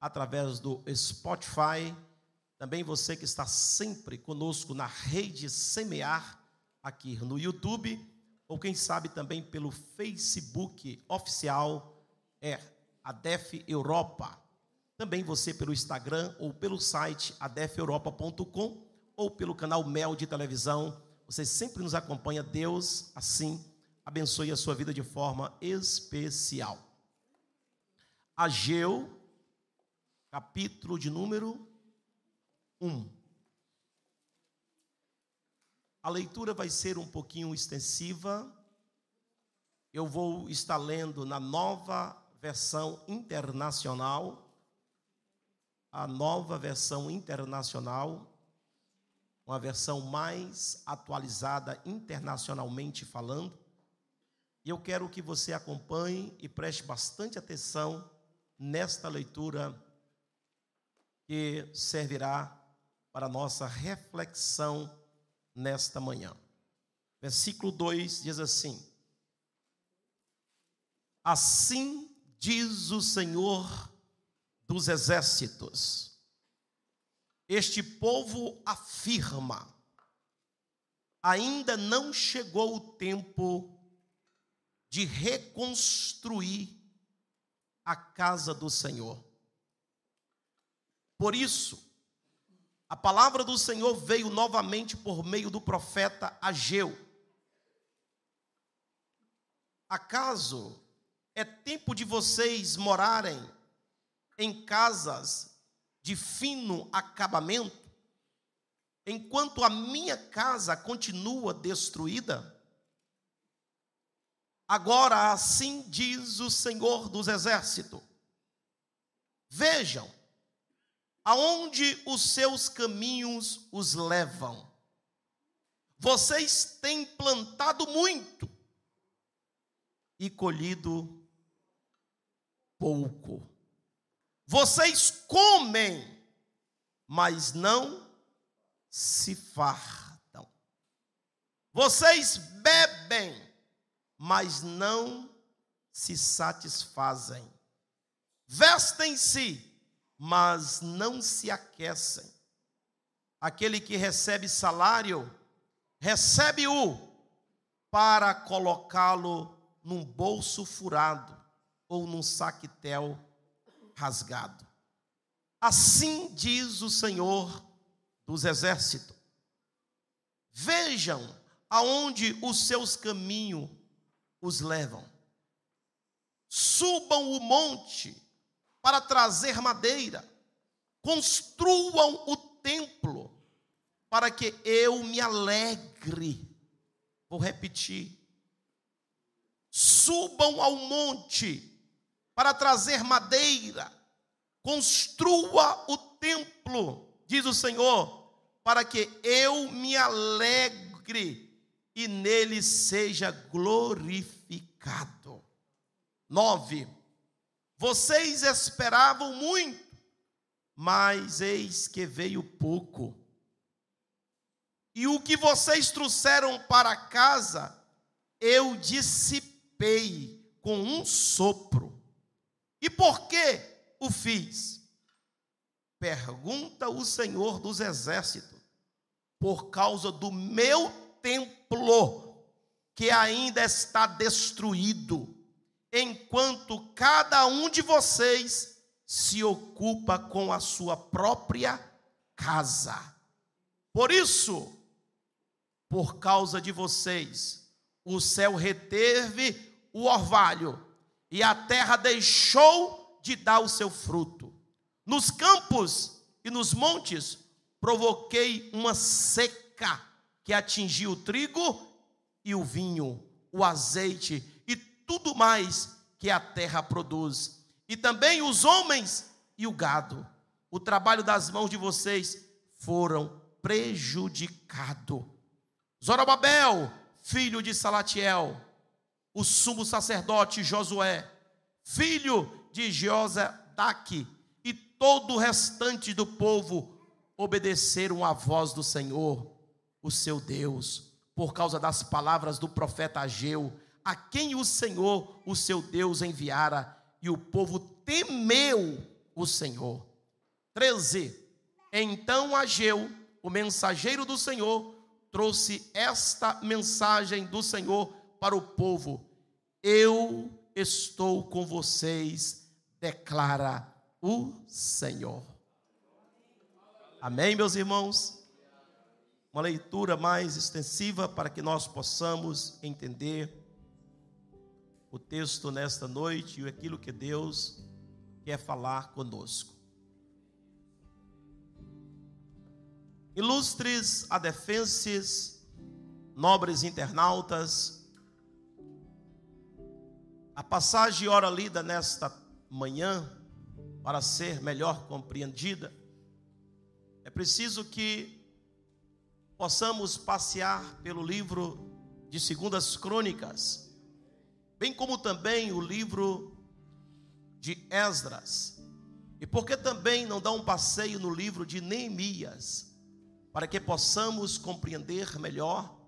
através do Spotify, também você que está sempre conosco na rede Semear, aqui no YouTube, ou quem sabe também pelo Facebook oficial, é ADEF Europa. Também você pelo Instagram ou pelo site adefeuropa.com ou pelo canal Mel de televisão. Você sempre nos acompanha. Deus, assim, abençoe a sua vida de forma especial. Ageu, capítulo de número 1. A leitura vai ser um pouquinho extensiva. Eu vou estar lendo na nova versão internacional a nova versão internacional, uma versão mais atualizada internacionalmente falando. E eu quero que você acompanhe e preste bastante atenção nesta leitura que servirá para nossa reflexão nesta manhã. Versículo 2 diz assim: Assim diz o Senhor dos exércitos. Este povo afirma: ainda não chegou o tempo de reconstruir a casa do Senhor. Por isso, a palavra do Senhor veio novamente por meio do profeta Ageu. Acaso é tempo de vocês morarem em casas de fino acabamento, enquanto a minha casa continua destruída? Agora assim diz o Senhor dos Exércitos: Vejam aonde os seus caminhos os levam. Vocês têm plantado muito e colhido pouco. Vocês comem, mas não se fartam. Vocês bebem, mas não se satisfazem. Vestem-se, mas não se aquecem. Aquele que recebe salário, recebe-o para colocá-lo num bolso furado ou num saquetel rasgado. Assim diz o Senhor dos exércitos: Vejam aonde os seus caminhos os levam. Subam o monte para trazer madeira, construam o templo, para que eu me alegre. Vou repetir. Subam ao monte para trazer madeira, construa o templo, diz o Senhor, para que eu me alegre e nele seja glorificado. Nove, vocês esperavam muito, mas eis que veio pouco. E o que vocês trouxeram para casa, eu dissipei com um sopro. E por que o fiz? Pergunta o Senhor dos Exércitos, por causa do meu templo, que ainda está destruído, enquanto cada um de vocês se ocupa com a sua própria casa. Por isso, por causa de vocês, o céu reteve o orvalho e a terra deixou de dar o seu fruto. Nos campos e nos montes provoquei uma seca que atingiu o trigo e o vinho, o azeite tudo mais que a terra produz, e também os homens e o gado. O trabalho das mãos de vocês foram prejudicado. Zorobabel, filho de Salatiel, o sumo sacerdote Josué, filho de Josadaque, e todo o restante do povo obedeceram à voz do Senhor, o seu Deus, por causa das palavras do profeta Ageu, a quem o Senhor, o seu Deus, enviara, e o povo temeu o Senhor. 13. Então Ageu, o mensageiro do Senhor, trouxe esta mensagem do Senhor para o povo: Eu estou com vocês, declara o Senhor. Amém, meus irmãos? Uma leitura mais extensiva para que nós possamos entender o texto nesta noite e aquilo que Deus quer falar conosco. Ilustres adefenses, nobres internautas, a passagem ora lida nesta manhã, para ser melhor compreendida, é preciso que possamos passear pelo livro de Segundas Crônicas, bem como também o livro de Esdras. E por que também não dar um passeio no livro de Neemias, para que possamos compreender melhor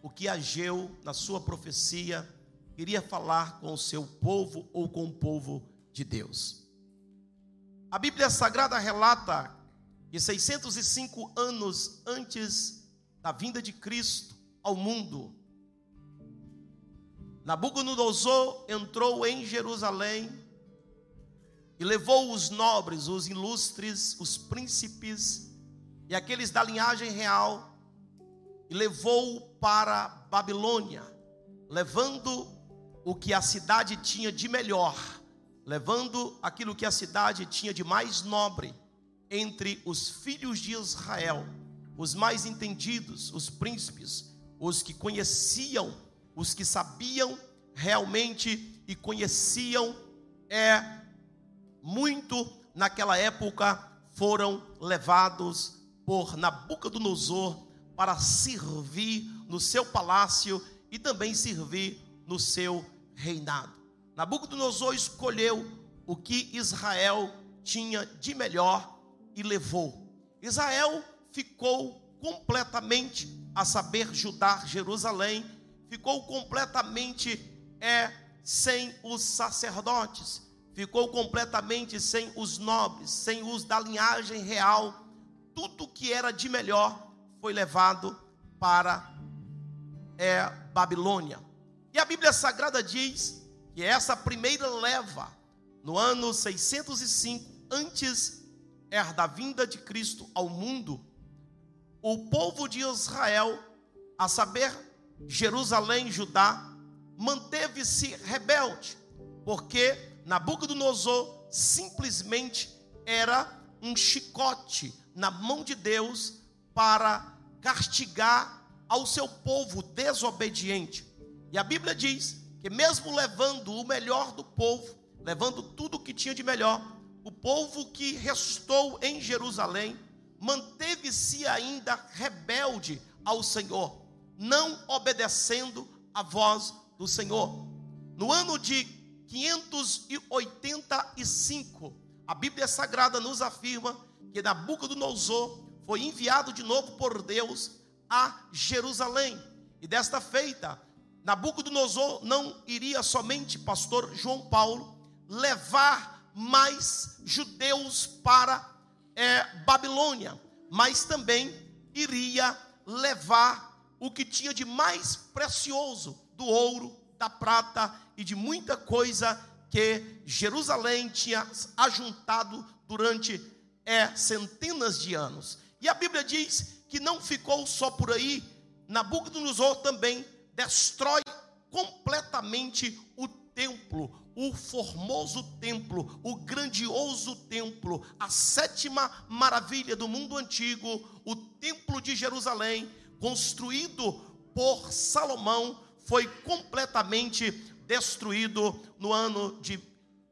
o que Ageu, na sua profecia, queria falar com o seu povo ou com o povo de Deus. A Bíblia Sagrada relata que 605 anos antes da vinda de Cristo ao mundo, Nabucodonosor entrou em Jerusalém e levou os nobres, os ilustres, os príncipes e aqueles da linhagem real e levou para Babilônia, levando o que a cidade tinha de melhor, levando aquilo que a cidade tinha de mais nobre entre os filhos de Israel, os mais entendidos, os príncipes, os que conheciam, os que sabiam realmente e conheciam é muito naquela época foram levados por Nabucodonosor para servir no seu palácio e também servir no seu reinado. Nabucodonosor escolheu o que Israel tinha de melhor e levou. Israel ficou completamente, a saber, Judá, Jerusalém, ficou completamente é sem os sacerdotes, ficou completamente sem os nobres, sem os da linhagem real. Tudo que era de melhor foi levado para é, Babilônia. E a Bíblia Sagrada diz que essa primeira leva, no ano 605, antes é da vinda de Cristo ao mundo, o povo de Israel, a saber, Jerusalém, Judá, manteve-se rebelde, porque Nabucodonosor simplesmente era um chicote na mão de Deus para castigar ao seu povo desobediente. E a Bíblia diz que, mesmo levando o melhor do povo, levando tudo o que tinha de melhor, o povo que restou em Jerusalém manteve-se ainda rebelde ao Senhor, não obedecendo a voz do Senhor. No ano de 585, a Bíblia Sagrada nos afirma que Nabucodonosor foi enviado de novo por Deus a Jerusalém. E desta feita, Nabucodonosor não iria somente, pastor João Paulo, levar mais judeus para é, Babilônia, mas também iria levar o que tinha de mais precioso do ouro, da prata e de muita coisa que Jerusalém tinha ajuntado durante é, centenas de anos. E a Bíblia diz que não ficou só por aí, Nabucodonosor também destrói completamente o templo, o formoso templo, o grandioso templo, a sétima maravilha do mundo antigo, o templo de Jerusalém, construído por Salomão, foi completamente destruído no ano de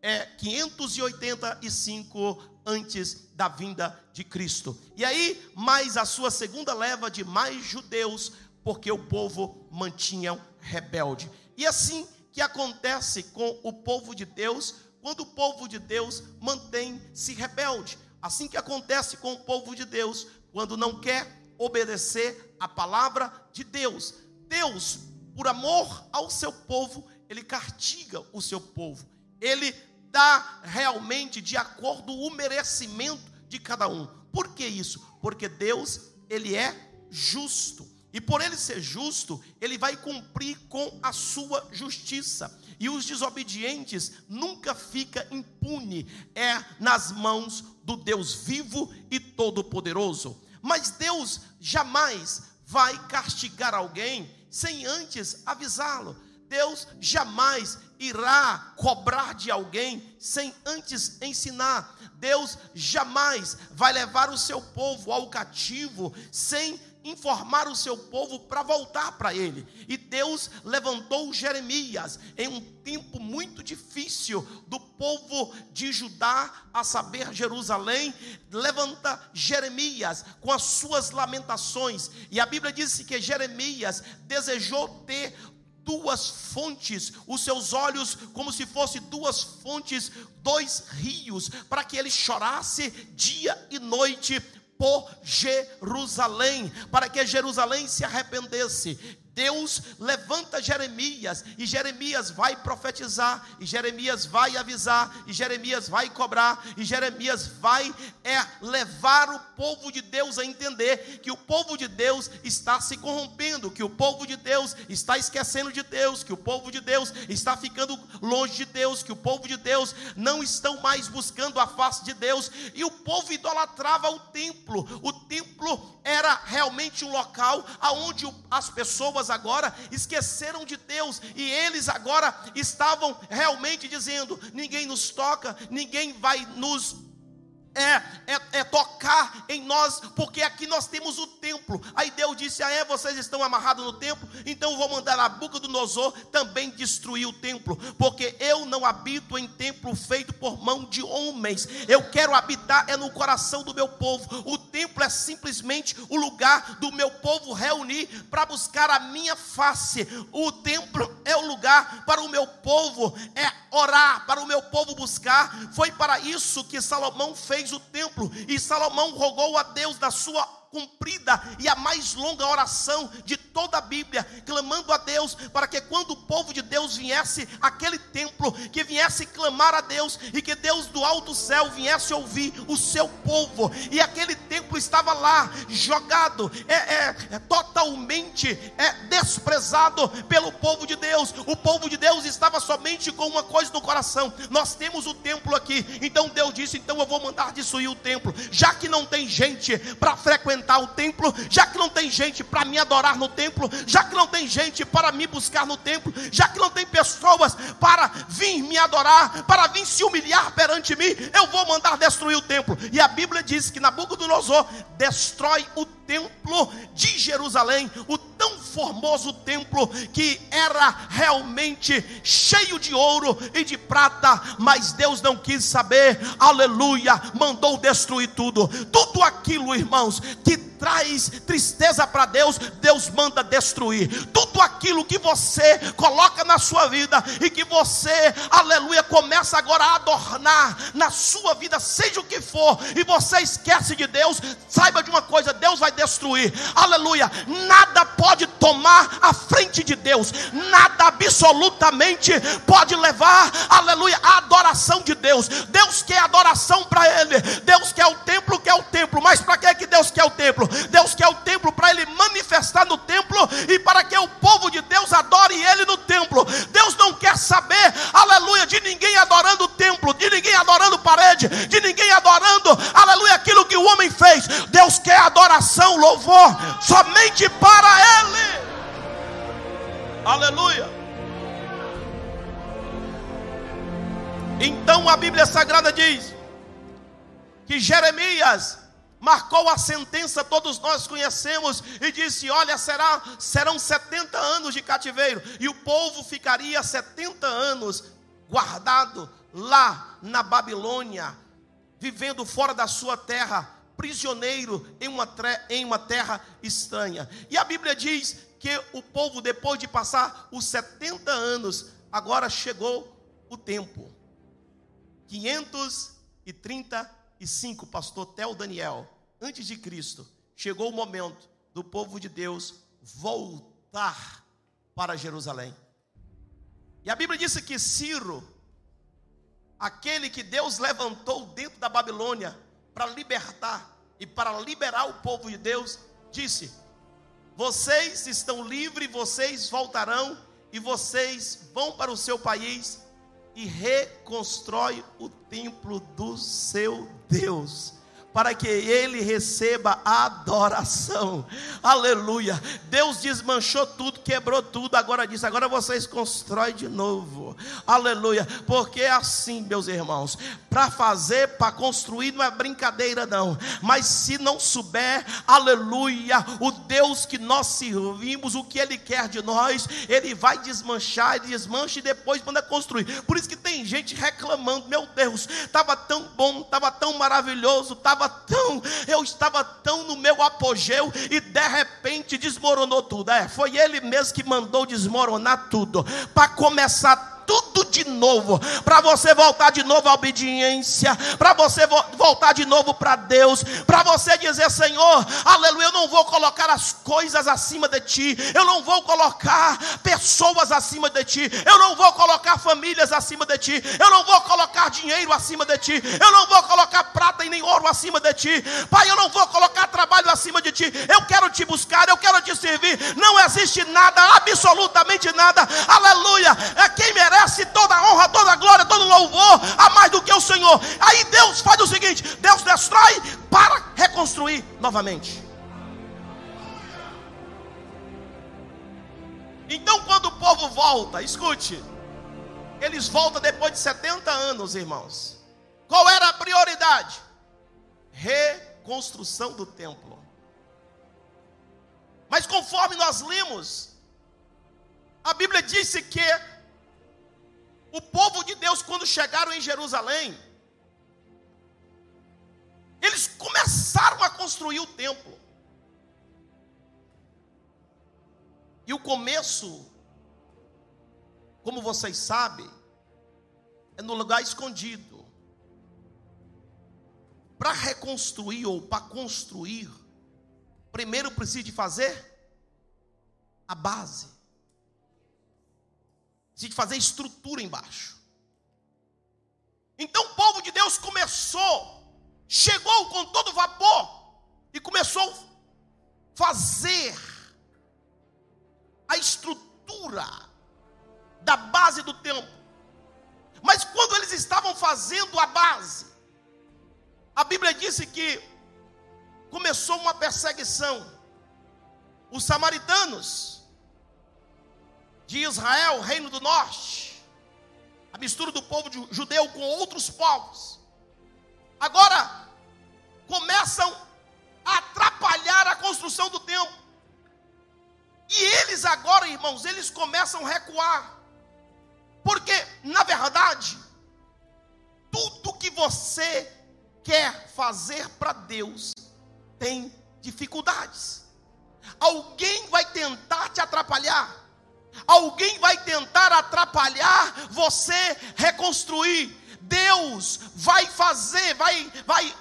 é, 585 antes da vinda de Cristo. E aí, mais a sua segunda leva de mais judeus porque o povo mantinha rebelde. E assim que acontece com o povo de Deus, quando o povo de Deus mantém-se rebelde. Assim que acontece com o povo de Deus, quando não quer obedecer a palavra de Deus. Deus, por amor ao seu povo, ele castiga o seu povo. Ele dá realmente de acordo o merecimento de cada um. Por que isso? Porque Deus, ele é justo. E por ele ser justo, ele vai cumprir com a sua justiça. E os desobedientes nunca fica impune, é nas mãos do Deus vivo e todo-poderoso. Mas Deus jamais vai castigar alguém sem antes avisá-lo. Deus jamais irá cobrar de alguém sem antes ensinar. Deus jamais vai levar o seu povo ao cativo sem informar o seu povo para voltar para ele. E Deus levantou Jeremias em um tempo muito difícil do povo de Judá, a saber, Jerusalém, levanta Jeremias com as suas lamentações. E a Bíblia diz que Jeremias desejou ter duas fontes, os seus olhos como se fossem duas fontes, dois rios, para que ele chorasse dia e noite por Jerusalém, para que Jerusalém se arrependesse. Deus levanta Jeremias, e Jeremias vai profetizar, e Jeremias vai avisar, e Jeremias vai cobrar, e Jeremias vai é, levar o povo de Deus a entender que o povo de Deus está se corrompendo, que o povo de Deus está esquecendo de Deus, que o povo de Deus está ficando longe de Deus, que o povo de Deus não estão mais buscando a face de Deus, e o povo idolatrava o templo, o templo era realmente um local aonde as pessoas pessoas agora esqueceram de Deus e eles agora estavam realmente dizendo: ninguém nos toca, ninguém vai nos é, é, é, tocar em nós, porque aqui nós temos o templo. Aí Deus disse: Ah, é, vocês estão amarrados no templo, então eu vou mandar a boca do Nosor também destruir o templo, porque eu não habito em templo feito por mão de homens, eu quero habitar é no coração do meu povo. O templo é simplesmente o lugar do meu povo reunir para buscar a minha face. O templo é o lugar para o meu povo é orar, para o meu povo buscar. Foi para isso que Salomão fez o templo, e Salomão rogou a Deus da sua cumprida e a mais longa oração de toda a Bíblia, clamando a Deus para que quando o povo de Deus viesse àquele templo, que viesse clamar a Deus e que Deus do alto céu viesse ouvir o seu povo, e aquele templo estava lá jogado, é, é, é totalmente é, desprezado pelo povo de Deus. O povo de Deus estava somente com uma coisa no coração: nós temos o templo aqui, então Deus disse: então eu vou mandar destruir o templo, já que não tem gente para frequentar frequentar o templo, já que não tem gente para me adorar no templo, já que não tem gente para me buscar no templo, já que não tem pessoas para vir me adorar, para vir se humilhar perante mim, eu vou mandar destruir o templo. E a Bíblia diz que Nabucodonosor destrói o templo de Jerusalém, o tão formoso templo que era realmente cheio de ouro e de prata, mas Deus não quis saber, aleluia, mandou destruir tudo, tudo aquilo, irmãos, que traz tristeza para Deus, Deus manda destruir. Tudo aquilo que você coloca na sua vida e que você, aleluia, começa agora a adornar na sua vida, seja o que for, e você esquece de Deus, saiba de uma coisa: Deus vai destruir. Aleluia. Nada pode tomar a frente de Deus, nada absolutamente pode levar, aleluia, a adoração de Deus. Deus quer adoração louvor, somente para Ele. Aleluia. Então a Bíblia Sagrada diz que Jeremias marcou a sentença, todos nós conhecemos, e disse: Olha, será, serão 70 anos de cativeiro, e o povo ficaria 70 anos guardado lá na Babilônia, vivendo fora da sua terra, prisioneiro em uma, em uma terra estranha. E a Bíblia diz que o povo, depois de passar os 70 anos, agora chegou o tempo. 530 5, pastor Tel Daniel, antes de Cristo, chegou o momento do povo de Deus voltar para Jerusalém. E a Bíblia disse que Ciro, aquele que Deus levantou dentro da Babilônia para libertar e para liberar o povo de Deus, disse: Vocês estão livres, vocês voltarão e vocês vão para o seu país e reconstrói o templo do seu Deus para que ele receba adoração. Aleluia. Deus desmanchou tudo, quebrou tudo, agora diz: agora vocês constroem de novo. Aleluia. Porque é assim, meus irmãos, para fazer, para construir não é brincadeira não. Mas se não souber, aleluia, o Deus que nós servimos, o que ele quer de nós, ele vai desmanchar, ele desmancha e depois manda construir. Por isso que tem gente reclamando, meu Deus, estava tão bom, estava tão maravilhoso, estava estava tão, eu estava tão no meu apogeu e de repente desmoronou tudo. É, foi ele mesmo que mandou desmoronar tudo para começar tudo de novo, para você voltar de novo à obediência, para você vo voltar de novo para Deus, para você dizer: Senhor, aleluia, eu não vou colocar as coisas acima de ti, eu não vou colocar pessoas acima de ti, eu não vou colocar famílias acima de ti, eu não vou colocar dinheiro acima de ti, eu não vou colocar prata e nem ouro acima de ti, Pai, eu não vou colocar trabalho acima de ti, eu quero te buscar, eu quero te servir, não existe nada, absolutamente nada, aleluia, é quem merece merece toda honra, toda glória, todo louvor, a mais do que o Senhor. Aí Deus faz o seguinte: Deus destrói para reconstruir novamente. Então, quando o povo volta, escute, eles voltam depois de 70 anos, irmãos. Qual era a prioridade? Reconstrução do templo. Mas conforme nós lemos, a Bíblia disse que o povo de Deus, quando chegaram em Jerusalém, eles começaram a construir o templo. E o começo, como vocês sabem, é no lugar escondido. Para reconstruir ou para construir, primeiro precisa de fazer a base de fazer estrutura embaixo. Então o povo de Deus começou, chegou com todo vapor e começou a fazer a estrutura da base do templo. Mas quando eles estavam fazendo a base, a Bíblia disse que começou uma perseguição. Os samaritanos de Israel, reino do norte, a mistura do povo judeu com outros povos, agora começam a atrapalhar a construção do templo. E eles agora, irmãos, eles começam a recuar. Porque, na verdade, tudo que você quer fazer para Deus tem dificuldades. Alguém vai tentar te atrapalhar. Alguém vai tentar atrapalhar você reconstruir. Deus vai fazer, vai, vai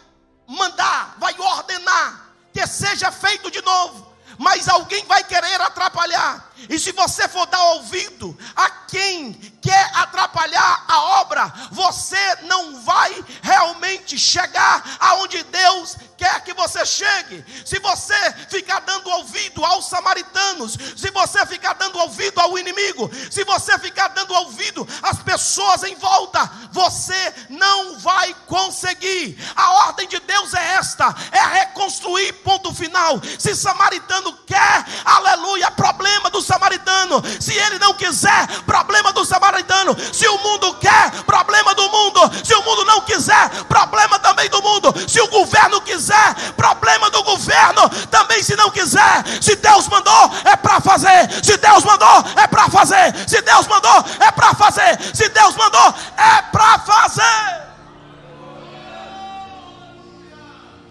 mandar, vai ordenar que seja feito de novo. Mas alguém vai querer atrapalhar. E se você for dar ouvido a quem quer atrapalhar a obra, você não vai realmente chegar aonde Deus quer que você chegue. Se você ficar dando ouvido aos samaritanos, se você ficar dando ouvido ao inimigo, se você ficar dando ouvido às pessoas em volta, você não vai conseguir. A ordem de Deus é esta: é reconstruir, ponto final. Se samaritano quer, aleluia, problema do samaritano. Se ele não quiser, problema do samaritano. Se o mundo quer, problema do mundo. Se o mundo não quiser, problema também do mundo. Se o governo quiser, quiser, problema do governo, também se não quiser, se Deus mandou, é para fazer. Se Deus mandou, é para fazer. Se Deus mandou, é para fazer. Se Deus mandou, é para fazer.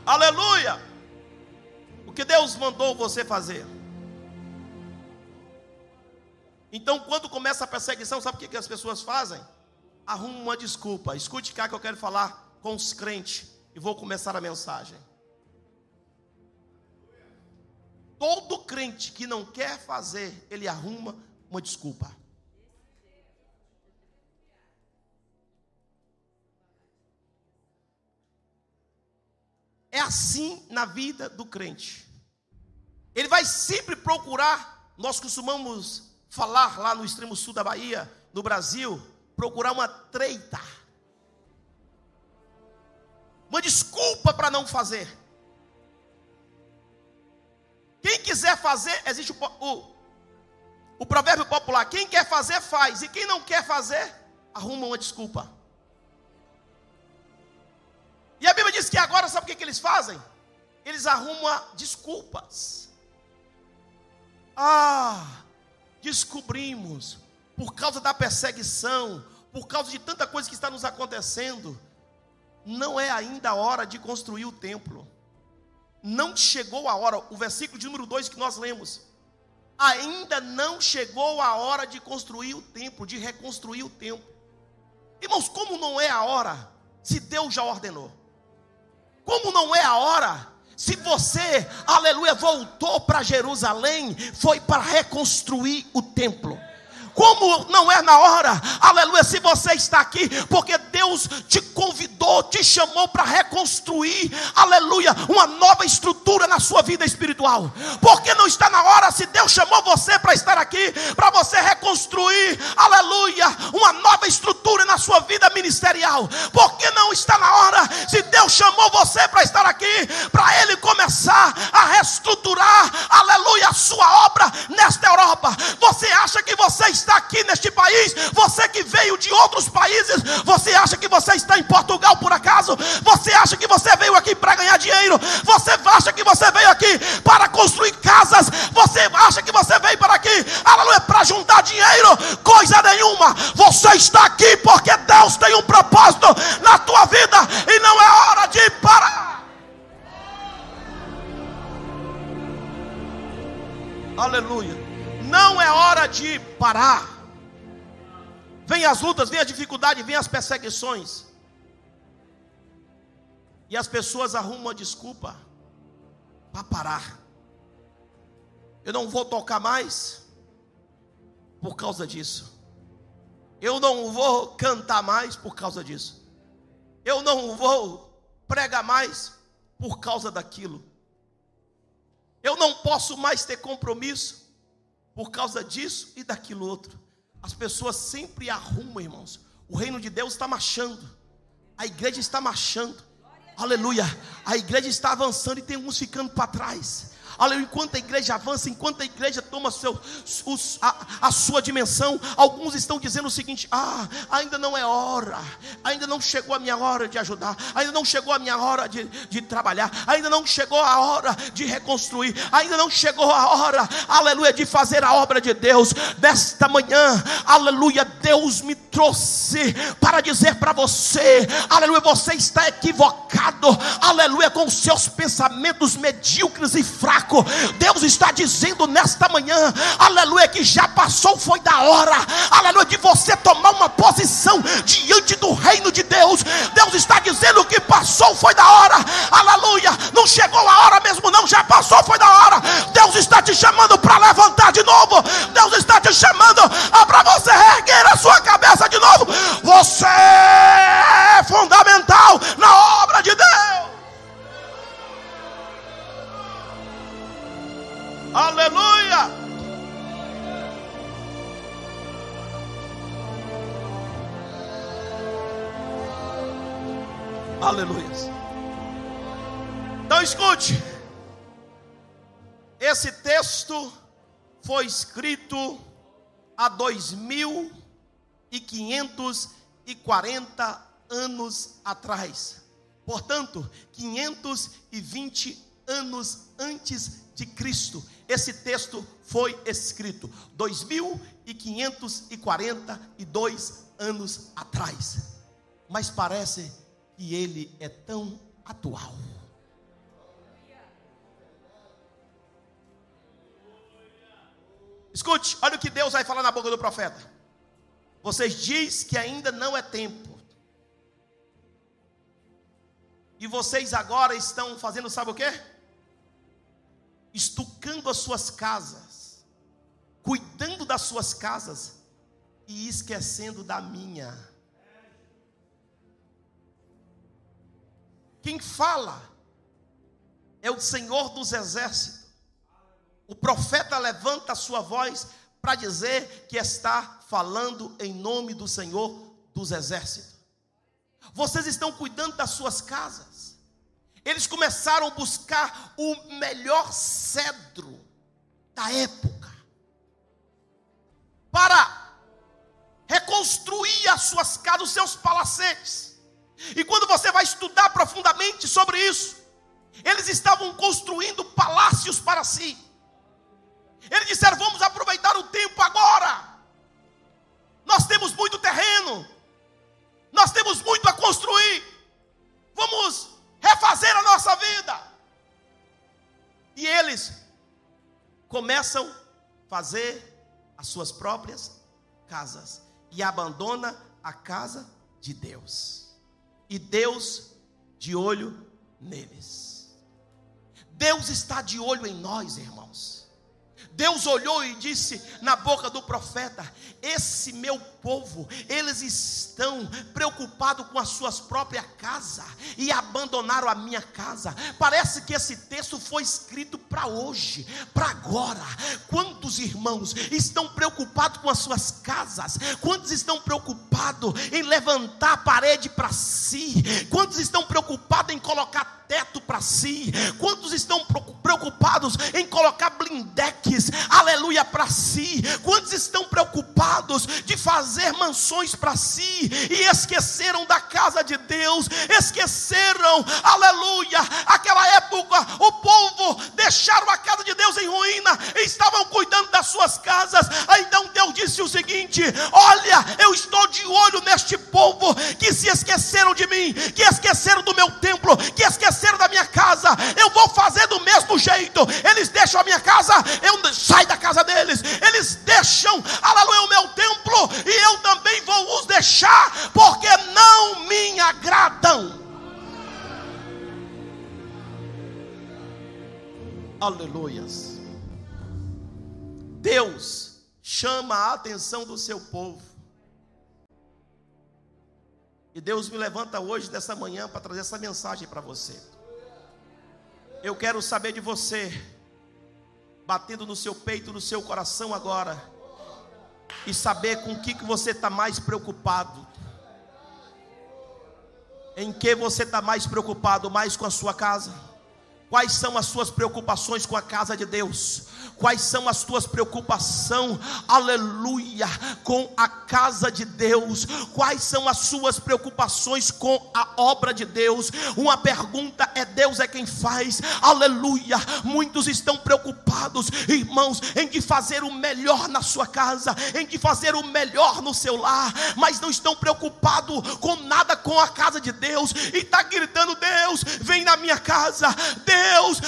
Aleluia. O que Deus mandou você fazer. Então, quando começa a perseguição, sabe o que, as pessoas fazem? Arrumam uma desculpa. Escute cá que eu quero falar com os crentes e vou começar a mensagem. Todo crente que não quer fazer, ele arruma uma desculpa. É assim na vida do crente. Ele vai sempre procurar, nós costumamos falar lá no extremo sul da Bahia, no Brasil, procurar uma treita. Uma desculpa para não fazer. Quem quiser fazer, existe o, o, o provérbio popular: quem quer fazer, faz, e quem não quer fazer, arruma uma desculpa. E a Bíblia diz que agora, sabe o que, que eles fazem? Eles arrumam desculpas. Ah, descobrimos, por causa da perseguição, por causa de tanta coisa que está nos acontecendo, não é ainda a hora de construir o templo. Não chegou a hora, o versículo de número 2 que nós lemos. Ainda não chegou a hora de construir o templo, de reconstruir o templo. Irmãos, como não é a hora, se Deus já ordenou? Como não é a hora, se você, aleluia, voltou para Jerusalém, foi para reconstruir o templo. Como não é na hora, aleluia, se você está aqui, porque Deus te convidou, te chamou para reconstruir, aleluia, uma nova estrutura na sua vida espiritual. Porque não está na hora, se Deus chamou você para estar aqui, para você reconstruir, aleluia, uma nova estrutura na sua vida ministerial. Porque não está na hora, se Deus chamou você para estar aqui, para Ele começar a reestruturar, aleluia, a sua obra nesta Europa. Você acha que você está está aqui neste país, você que veio de outros países, você acha que você está em Portugal por acaso? Você acha que você veio aqui para ganhar dinheiro? Você acha que você veio aqui para construir casas? Você acha que você veio para aqui, aleluia, para juntar dinheiro? Coisa nenhuma. Você está aqui porque Deus tem um propósito na tua vida e não é hora de parar. Aleluia. Não é hora de parar. Vem as lutas, vem a dificuldade, vem as perseguições. E as pessoas arrumam uma desculpa para parar. Eu não vou tocar mais por causa disso. Eu não vou cantar mais por causa disso. Eu não vou pregar mais por causa daquilo. Eu não posso mais ter compromisso por causa disso e daquilo outro. As pessoas sempre arrumam, irmãos. O reino de Deus está marchando, a igreja está marchando, aleluia. A igreja está avançando e tem uns ficando para trás. Aleluia, enquanto a igreja avança, enquanto a igreja toma seu, os, a, a, sua dimensão, alguns estão dizendo o seguinte: ah, ainda não é hora, ainda não chegou a minha hora de ajudar, ainda não chegou a minha hora de, de trabalhar, ainda não chegou a hora de reconstruir, ainda não chegou a hora, aleluia, de fazer a obra de Deus. Nesta manhã, aleluia, Deus me trouxe para dizer para você, aleluia, você está equivocado, aleluia, com seus pensamentos medíocres e fracos Deus está dizendo nesta manhã, aleluia, que já passou, foi da hora, aleluia, de você tomar uma posição diante do reino de Deus. Deus está dizendo que passou, foi da hora, aleluia, não chegou a hora mesmo, não, já passou, foi da hora. Deus está te chamando para levantar de novo, Deus está te chamando para você erguer a sua cabeça de novo. Você é fundamental na obra de Deus. Aleluia! Aleluia. Então escute. Esse texto foi escrito há 2540 anos atrás. Portanto, 520 anos antes de Cristo esse texto foi escrito 2542 anos atrás. Mas parece que ele é tão atual. Escute, olha o que Deus vai falar na boca do profeta. Vocês diz que ainda não é tempo. E vocês agora estão fazendo sabe o quê? Estucando as suas casas, cuidando das suas casas e esquecendo da minha. Quem fala é o Senhor dos exércitos. O profeta levanta a sua voz para dizer que está falando em nome do Senhor dos exércitos. Vocês estão cuidando das suas casas. Eles começaram a buscar o melhor cedro da época para reconstruir as suas casas, os seus palacetes. E quando você vai estudar profundamente sobre isso, eles estavam construindo palácios para si. Eles disseram: Vamos aproveitar o tempo agora. Nós temos muito terreno, nós temos muito a construir. Vamos refazer a nossa vida. E eles começam a fazer as suas próprias casas e abandona a casa de Deus. E Deus de olho neles. Deus está de olho em nós, irmãos. Deus olhou e disse na boca do profeta: Esse meu povo, eles estão preocupados com as suas próprias casas e abandonaram a minha casa. Parece que esse texto foi escrito para hoje, para agora. Quantos irmãos estão preocupados com as suas casas? Quantos estão preocupados em levantar a parede para si? Quantos estão preocupados em colocar teto para si? Quantos estão preocupados em colocar blindex, aleluia, para si? Quantos estão preocupados de fazer mansões para si e esqueceram da casa de Deus? Esqueceram, aleluia, aquela época o povo deixaram a casa de Deus em ruína e estavam cuidando das suas casas. Então Deus disse o seguinte: Olha, eu estou de olho neste povo que se esqueceram de mim, que esqueceram do meu templo, que esqueceram esqueceram da minha casa, eu vou fazer do mesmo jeito. Eles deixam a minha casa, eu saio da casa deles. Eles deixam, aleluia, o meu templo, e eu também vou os deixar, porque não me agradam. Aleluias. Deus chama a atenção do seu povo. E Deus me levanta hoje, dessa manhã, para trazer essa mensagem para você. Eu quero saber de você, batendo no seu peito, no seu coração agora, e saber com o que, que você está mais preocupado. Em que você está mais preocupado? Mais com a sua casa? Quais são as suas preocupações com a casa de Deus? Quais são as tuas preocupações, aleluia, com a casa de Deus? Quais são as suas preocupações com a obra de Deus? Uma pergunta é: Deus é quem faz, aleluia. Muitos estão preocupados, irmãos, em de fazer o melhor na sua casa, em de fazer o melhor no seu lar, mas não estão preocupados com nada com a casa de Deus, e está gritando: Deus, vem na minha casa, Deus,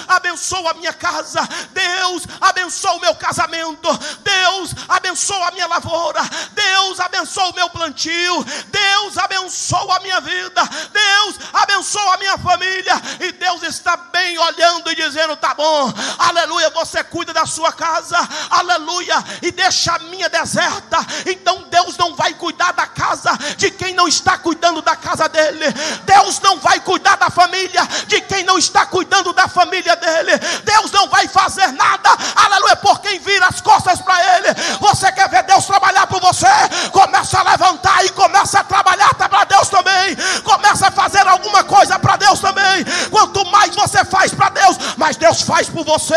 abençoa a minha casa, Deus, abençoa o meu casamento, Deus abençoa a minha lavoura, Deus abençoa o meu plantio, Deus abençoa a minha vida, Deus abençoa a minha família, e Deus está bem olhando e dizendo: tá bom, aleluia, você cuida da sua casa, aleluia, e deixa a minha deserta, então Deus não vai cuidar da casa de quem não está cuidando da casa dele, Deus não vai cuidar da família de quem não está cuidando da família dele, Deus não vai fazer nada, aleluia, por quem vira as costas para Ele. Você quer ver Deus trabalhar por você? Começa a levantar e começa a trabalhar para Deus também. Começa a fazer alguma coisa para Deus também. Quanto mais você faz para Deus, mais Deus faz por você.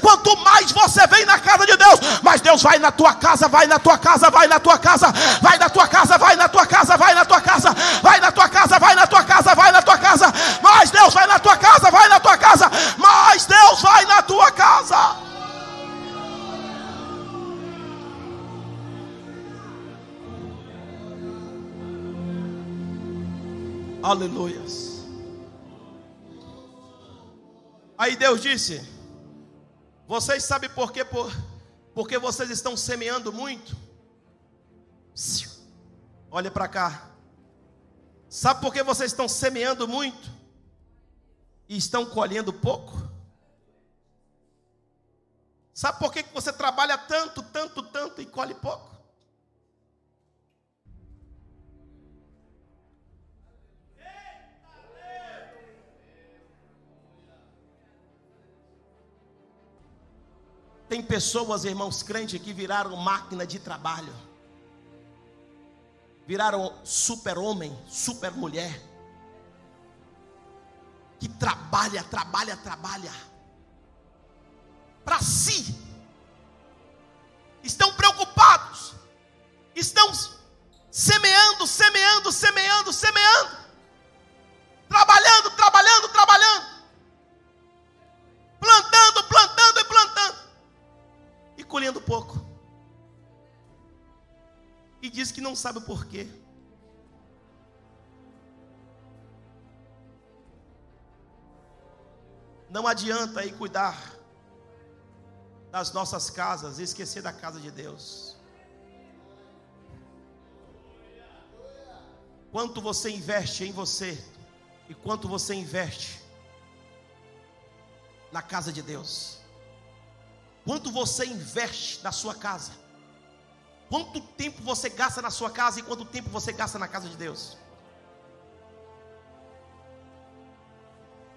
Quanto mais você vem na casa de Deus, mais Deus vai na tua casa, vai na tua casa, vai na tua casa, vai na tua casa, vai na tua casa, vai na tua casa, vai na tua casa, vai na tua casa, vai na tua casa. Mais Deus vai na tua casa, vai na tua casa. Mais Deus vai na tua casa. Aleluias. Aí Deus disse: Vocês sabem por quê? Por, porque vocês estão semeando muito? Olha para cá. Sabe por que vocês estão semeando muito e estão colhendo pouco? Sabe por que você trabalha tanto, tanto, tanto e colhe pouco? Tem pessoas, irmãos crentes, que viraram máquina de trabalho, viraram super-homem, super-mulher, que trabalha, trabalha, trabalha, para si, estão preocupados, estão semeando, semeando, semeando, semeando, trabalhando, trabalhando, trabalhando, plantando, plantando e plantando, e colhendo pouco. E diz que não sabe o porquê. Não adianta aí cuidar das nossas casas e esquecer da casa de Deus. Quanto você investe em você e quanto você investe na casa de Deus. Quanto você investe na sua casa? Quanto tempo você gasta na sua casa e quanto tempo você gasta na casa de Deus?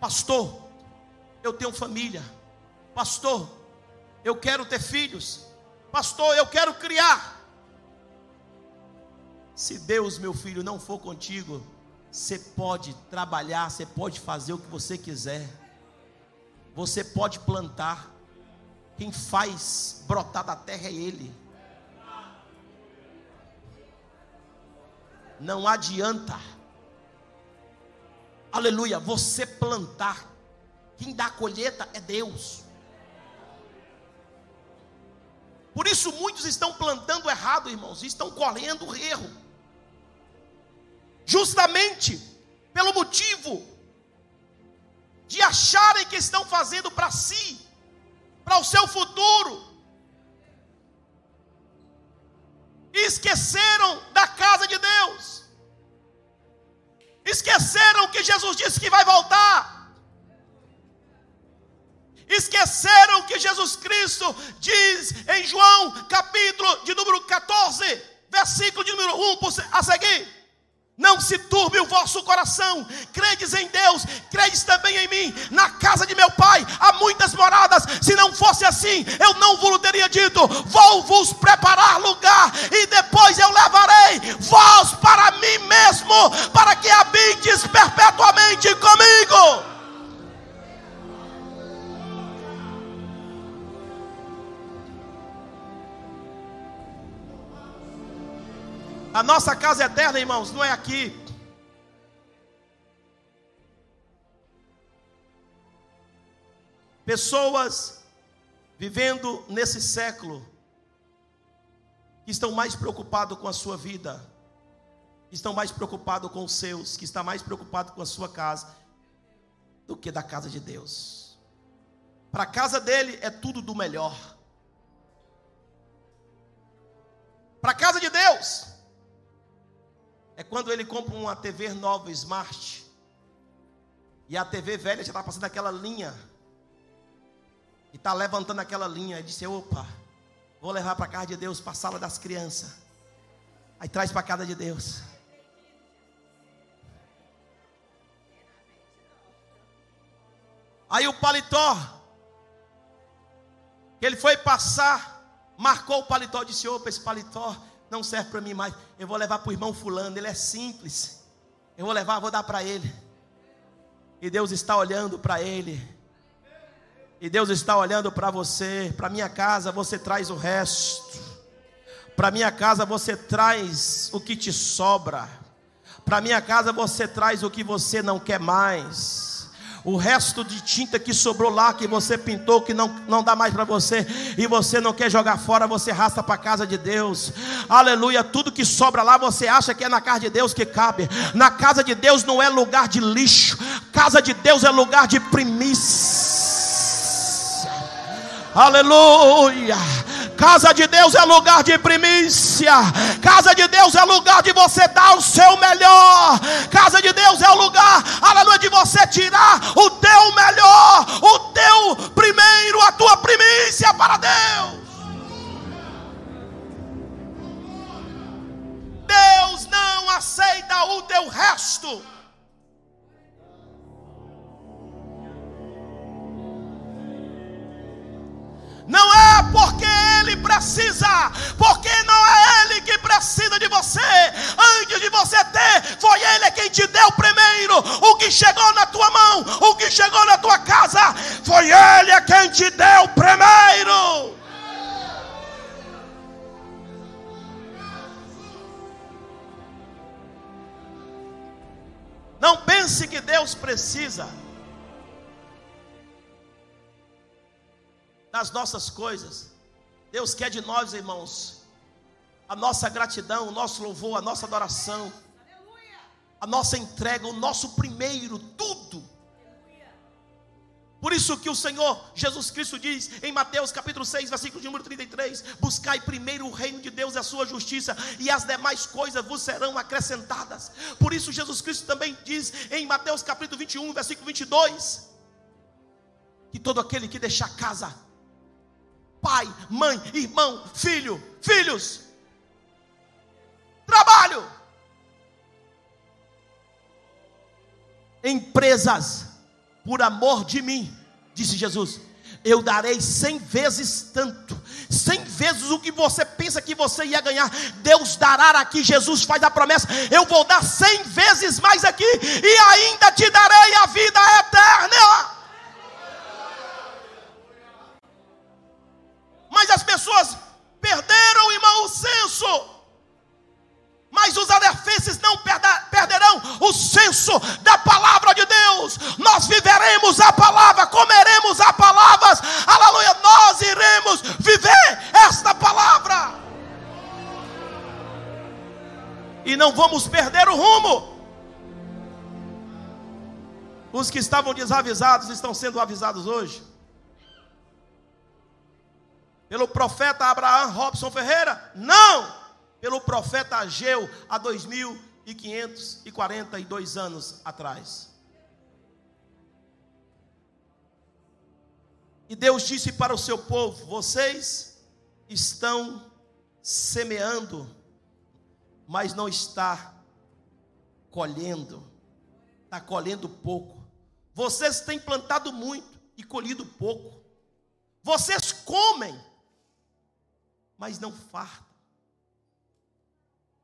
Pastor, eu tenho família. Pastor, eu quero ter filhos. Pastor, eu quero criar. Se Deus, meu filho, não for contigo, você pode trabalhar, você pode fazer o que você quiser, você pode plantar. Quem faz brotar da terra é Ele. Não adianta, aleluia, você plantar. Quem dá a colheita é Deus. Por isso muitos estão plantando errado, irmãos, e estão colhendo erro. Justamente pelo motivo de acharem que estão fazendo para si, para o seu futuro, e esqueceram da casa de Deus, esqueceram que Jesus disse que vai voltar, esqueceram que Jesus Cristo diz em João, capítulo de número 14, versículo de número 1 a seguir não se turbe o vosso coração. Credes em Deus, credes também em mim. Na casa de meu pai há muitas moradas. Se não fosse assim, eu não vos teria dito: Vou vos preparar lugar, e depois eu levarei vós para mim mesmo, para que habites perpetuamente comigo. A nossa casa eterna, irmãos, não é aqui. Pessoas vivendo nesse século estão mais preocupados com a sua vida, estão mais preocupados com os seus, que está mais preocupado com a sua casa do que da casa de Deus. Para a casa dele é tudo do melhor. Para a casa de Deus é quando ele compra uma TV nova, Smart. E a TV velha já está passando aquela linha. E está levantando aquela linha. E disse: opa, vou levar para a casa de Deus, para a sala das crianças. Aí traz para a casa de Deus. Aí o paletó, que ele foi passar, marcou o paletó, disse: opa, esse paletó não serve para mim mais. Eu vou levar para o irmão fulano, ele é simples. Eu vou levar, vou dar para ele. E Deus está olhando para ele. E Deus está olhando para você. Para minha casa você traz o resto. Para minha casa você traz o que te sobra. Para minha casa você traz o que você não quer mais o resto de tinta que sobrou lá, que você pintou, que não, não dá mais para você, e você não quer jogar fora, você rasta para a casa de Deus, aleluia. Tudo que sobra lá, você acha que é na casa de Deus que cabe, na casa de Deus não é lugar de lixo, casa de Deus é lugar de primícia, aleluia. Casa de Deus é lugar de primícia. Casa de Deus é lugar de você dar o seu melhor. Casa de Deus é o lugar, aleluia, de você tirar o teu melhor, o teu primeiro, a tua primícia para Deus. Deus não aceita o teu resto. Precisa, porque não é Ele que precisa de você. Antes de você ter, foi Ele quem te deu primeiro. O que chegou na tua mão, o que chegou na tua casa, foi Ele quem te deu primeiro. Não pense que Deus precisa das nossas coisas. Deus quer de nós, irmãos, a nossa gratidão, o nosso louvor, a nossa adoração, a nossa entrega, o nosso primeiro, tudo. Por isso que o Senhor Jesus Cristo diz em Mateus capítulo 6, versículo de número 33: Buscai primeiro o reino de Deus e a sua justiça, e as demais coisas vos serão acrescentadas. Por isso Jesus Cristo também diz em Mateus capítulo 21, versículo 22, que todo aquele que deixar casa, pai, mãe, irmão, filho, filhos, trabalho, empresas, por amor de mim, disse Jesus, eu darei cem vezes tanto, cem vezes o que você pensa que você ia ganhar, Deus dará aqui, Jesus faz a promessa, eu vou dar cem vezes mais aqui, e ainda te darei a vida eterna. Pessoas perderam, irmão, o senso. Mas os adefenses não perderão o senso da palavra de Deus. Nós viveremos a palavra, comeremos a palavra. Aleluia, nós iremos viver esta palavra. E não vamos perder o rumo. Os que estavam desavisados estão sendo avisados hoje pelo profeta Abraão Robson Ferreira? Não! Pelo profeta Ageu há 2.542 anos atrás. E Deus disse para o seu povo: Vocês estão semeando, mas não está colhendo, está colhendo pouco. Vocês têm plantado muito e colhido pouco. Vocês comem, mas não fartam.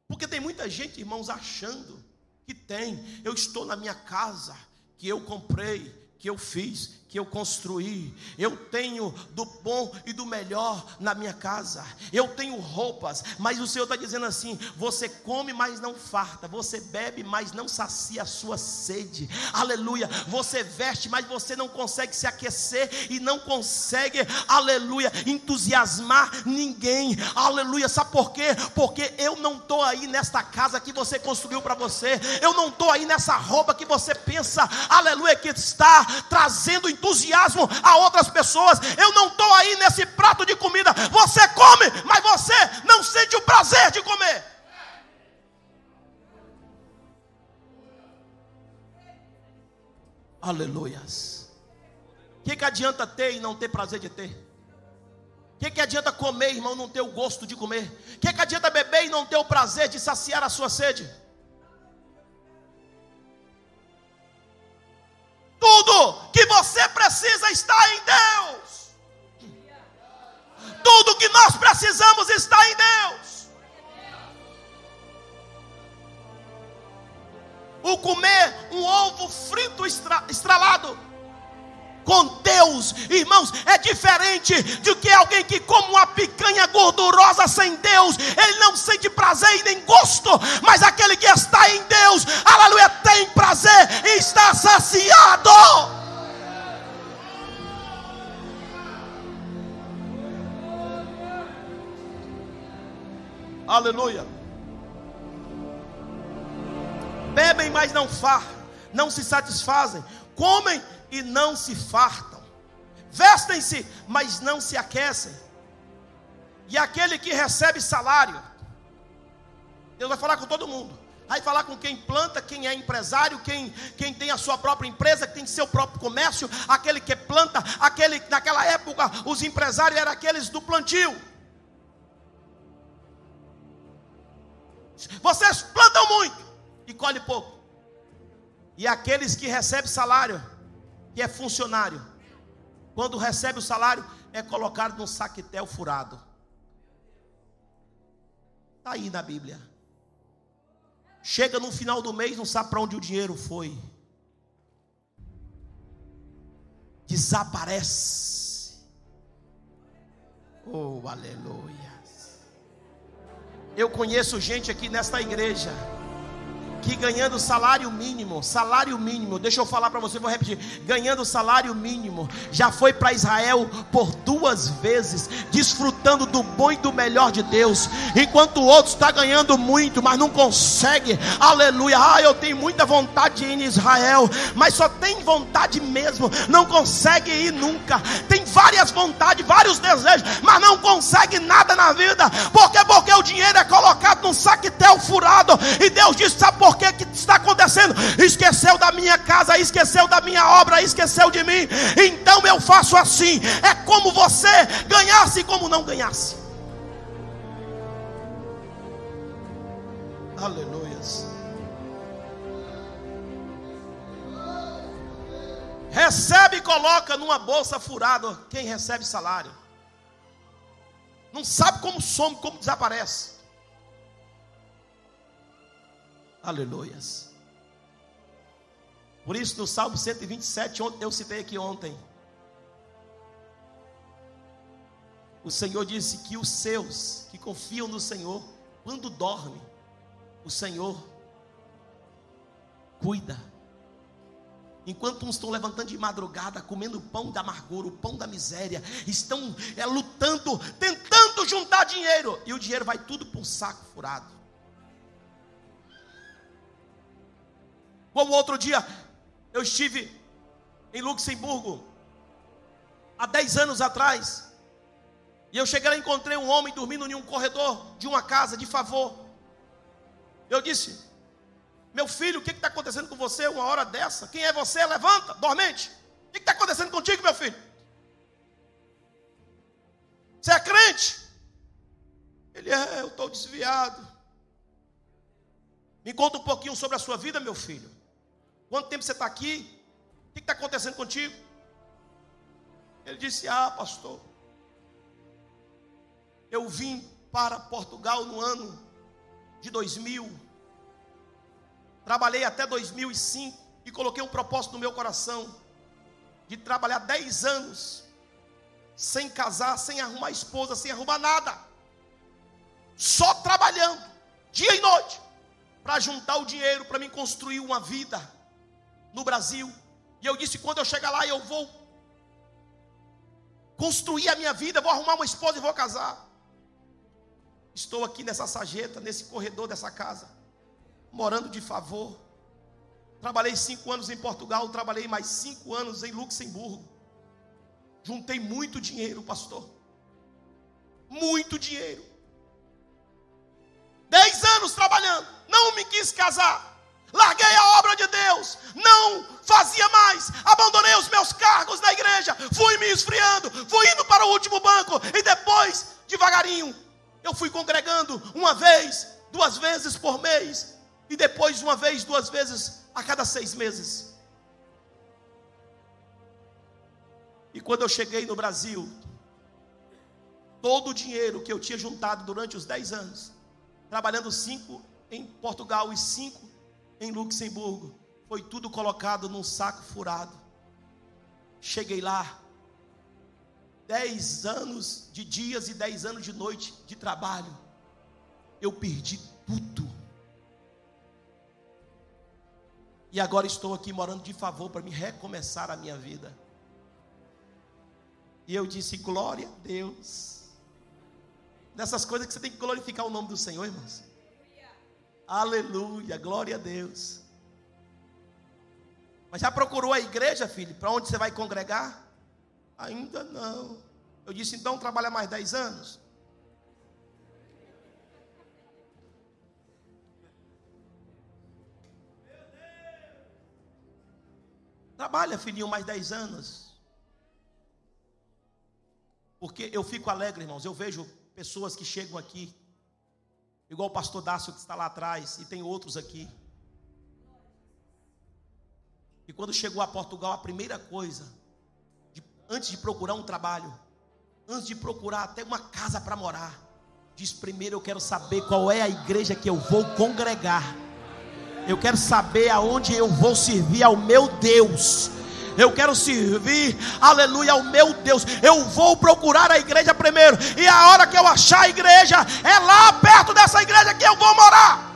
Porque tem muita gente, irmãos, achando que tem. Eu estou na minha casa, que eu comprei, que eu fiz, que eu construí. Eu tenho do bom e do melhor na minha casa. Eu tenho roupas, mas o Senhor está dizendo assim: você come, mas não farta. Você bebe, mas não sacia a sua sede. Aleluia. Você veste, mas você não consegue se aquecer e não consegue, aleluia, entusiasmar ninguém. Aleluia. Sabe por quê? Porque eu não estou aí nesta casa que você construiu para você. Eu não estou aí nessa roupa que você pensa, aleluia, que está trazendo entusiasmo a outras pessoas. Eu não estou aí nesse prato de comida. Você come, mas você não sente o prazer de comer. Aleluias. O que, que adianta ter e não ter prazer de ter? O que, que adianta comer, irmão, não ter o gosto de comer? O que, que adianta beber e não ter o prazer de saciar a sua sede? Tudo que você precisa está em Deus. Tudo que nós precisamos está em Deus. O comer um ovo frito estralado com Deus, irmãos, é diferente do que alguém que come uma picanha gordurosa sem Deus, ele não sente prazer e nem gosto, mas aquele que está em Deus, aleluia, tem prazer e está saciado. Aleluia. Bebem, mas não fartam, não se satisfazem. Comem e não se fartam. Vestem-se, mas não se aquecem. E aquele que recebe salário, Deus vai falar com todo mundo. Vai falar com quem planta, quem é empresário, quem, quem tem a sua própria empresa, quem tem seu próprio comércio, aquele que planta, aquele naquela época os empresários eram aqueles do plantio. Vocês plantam muito e colhem pouco. E aqueles que recebem salário que é funcionário, quando recebe o salário, é colocado num saquetel furado. Está aí na Bíblia. Chega no final do mês, não sabe para onde o dinheiro foi. Desaparece. Oh, aleluia. Eu conheço gente aqui nesta igreja que ganhando salário mínimo, salário mínimo, deixa eu falar para você, vou repetir, ganhando salário mínimo, já foi para Israel por duas vezes, desfrutando do bom e do melhor de Deus, enquanto o outro está ganhando muito, mas não consegue, aleluia, ah, eu tenho muita vontade de ir em Israel, mas só tem vontade mesmo, não consegue ir nunca, tem várias vontades, vários desejos, mas não consegue nada na vida, porque porque o dinheiro é colocado num saquetel furado, e Deus diz, sabe por que, está acontecendo? Esqueceu da minha casa, esqueceu da minha obra, esqueceu de mim. Então eu faço assim. É como você ganhasse como não ganhasse. Aleluias. Recebe e coloca numa bolsa furada quem recebe salário. Não sabe como some, como desaparece. Aleluias. Por isso, no Salmo 127, eu citei aqui ontem. O Senhor disse que os seus que confiam no Senhor, quando dormem, o Senhor cuida. Enquanto uns estão levantando de madrugada, comendo o pão da amargura, o pão da miséria, estão é, lutando, tentando juntar dinheiro, e o dinheiro vai tudo para um saco furado. Como outro dia, eu estive em Luxemburgo, há 10 anos atrás, e eu cheguei lá e encontrei um homem dormindo em um corredor de uma casa de favor. Eu disse: Meu filho, o que está acontecendo com você uma hora dessa? Quem é você? Levanta, dormente. O que está acontecendo contigo, meu filho? Você é crente? Ele é, eu estou desviado. Me conta um pouquinho sobre a sua vida, meu filho. Quanto tempo você está aqui? O que está acontecendo contigo? Ele disse: Ah, pastor, eu vim para Portugal no ano de 2000, trabalhei até 2005 e coloquei um propósito no meu coração de trabalhar 10 anos sem casar, sem arrumar esposa, sem arrumar nada, só trabalhando dia e noite para juntar o dinheiro para me construir uma vida no Brasil. E eu disse: quando eu chegar lá, eu vou construir a minha vida, vou arrumar uma esposa e vou casar. Estou aqui nessa sarjeta, nesse corredor dessa casa, morando de favor. Trabalhei cinco anos em Portugal, trabalhei mais cinco anos em Luxemburgo. Juntei muito dinheiro, pastor. Muito dinheiro. Dez anos trabalhando, não me quis casar larguei a obra de Deus, não fazia mais, abandonei os meus cargos na igreja, fui me esfriando, fui indo para o último banco e depois, devagarinho, eu fui congregando uma vez, duas vezes por mês e depois uma vez, duas vezes a cada seis meses. E quando eu cheguei no Brasil, todo o dinheiro que eu tinha juntado durante os dez anos, trabalhando cinco em Portugal e cinco em Luxemburgo, foi tudo colocado num saco furado. Cheguei lá, dez anos de dias e dez anos de noite de trabalho, eu perdi tudo. E agora estou aqui morando de favor para me recomeçar a minha vida. E eu disse: glória a Deus. Nessas coisas que você tem que glorificar o nome do Senhor, irmãos. Aleluia, glória a Deus. Mas já procurou a igreja, filho, para onde você vai congregar? Ainda não. Eu disse, então trabalha mais 10 anos. Trabalha, filhinho, mais 10 anos. Porque eu fico alegre, irmãos. Eu vejo pessoas que chegam aqui Igual o pastor Dácio que está lá atrás, e tem outros aqui. E quando chegou a Portugal, a primeira coisa, de, antes de procurar um trabalho, antes de procurar até uma casa para morar, Diz primeiro: Eu quero saber qual é a igreja que eu vou congregar. Eu quero saber aonde eu vou servir ao meu Deus. Eu quero servir, aleluia, ao meu Deus. Eu vou procurar a igreja primeiro. E a hora que eu achar a igreja, é lá perto dessa igreja que eu vou morar.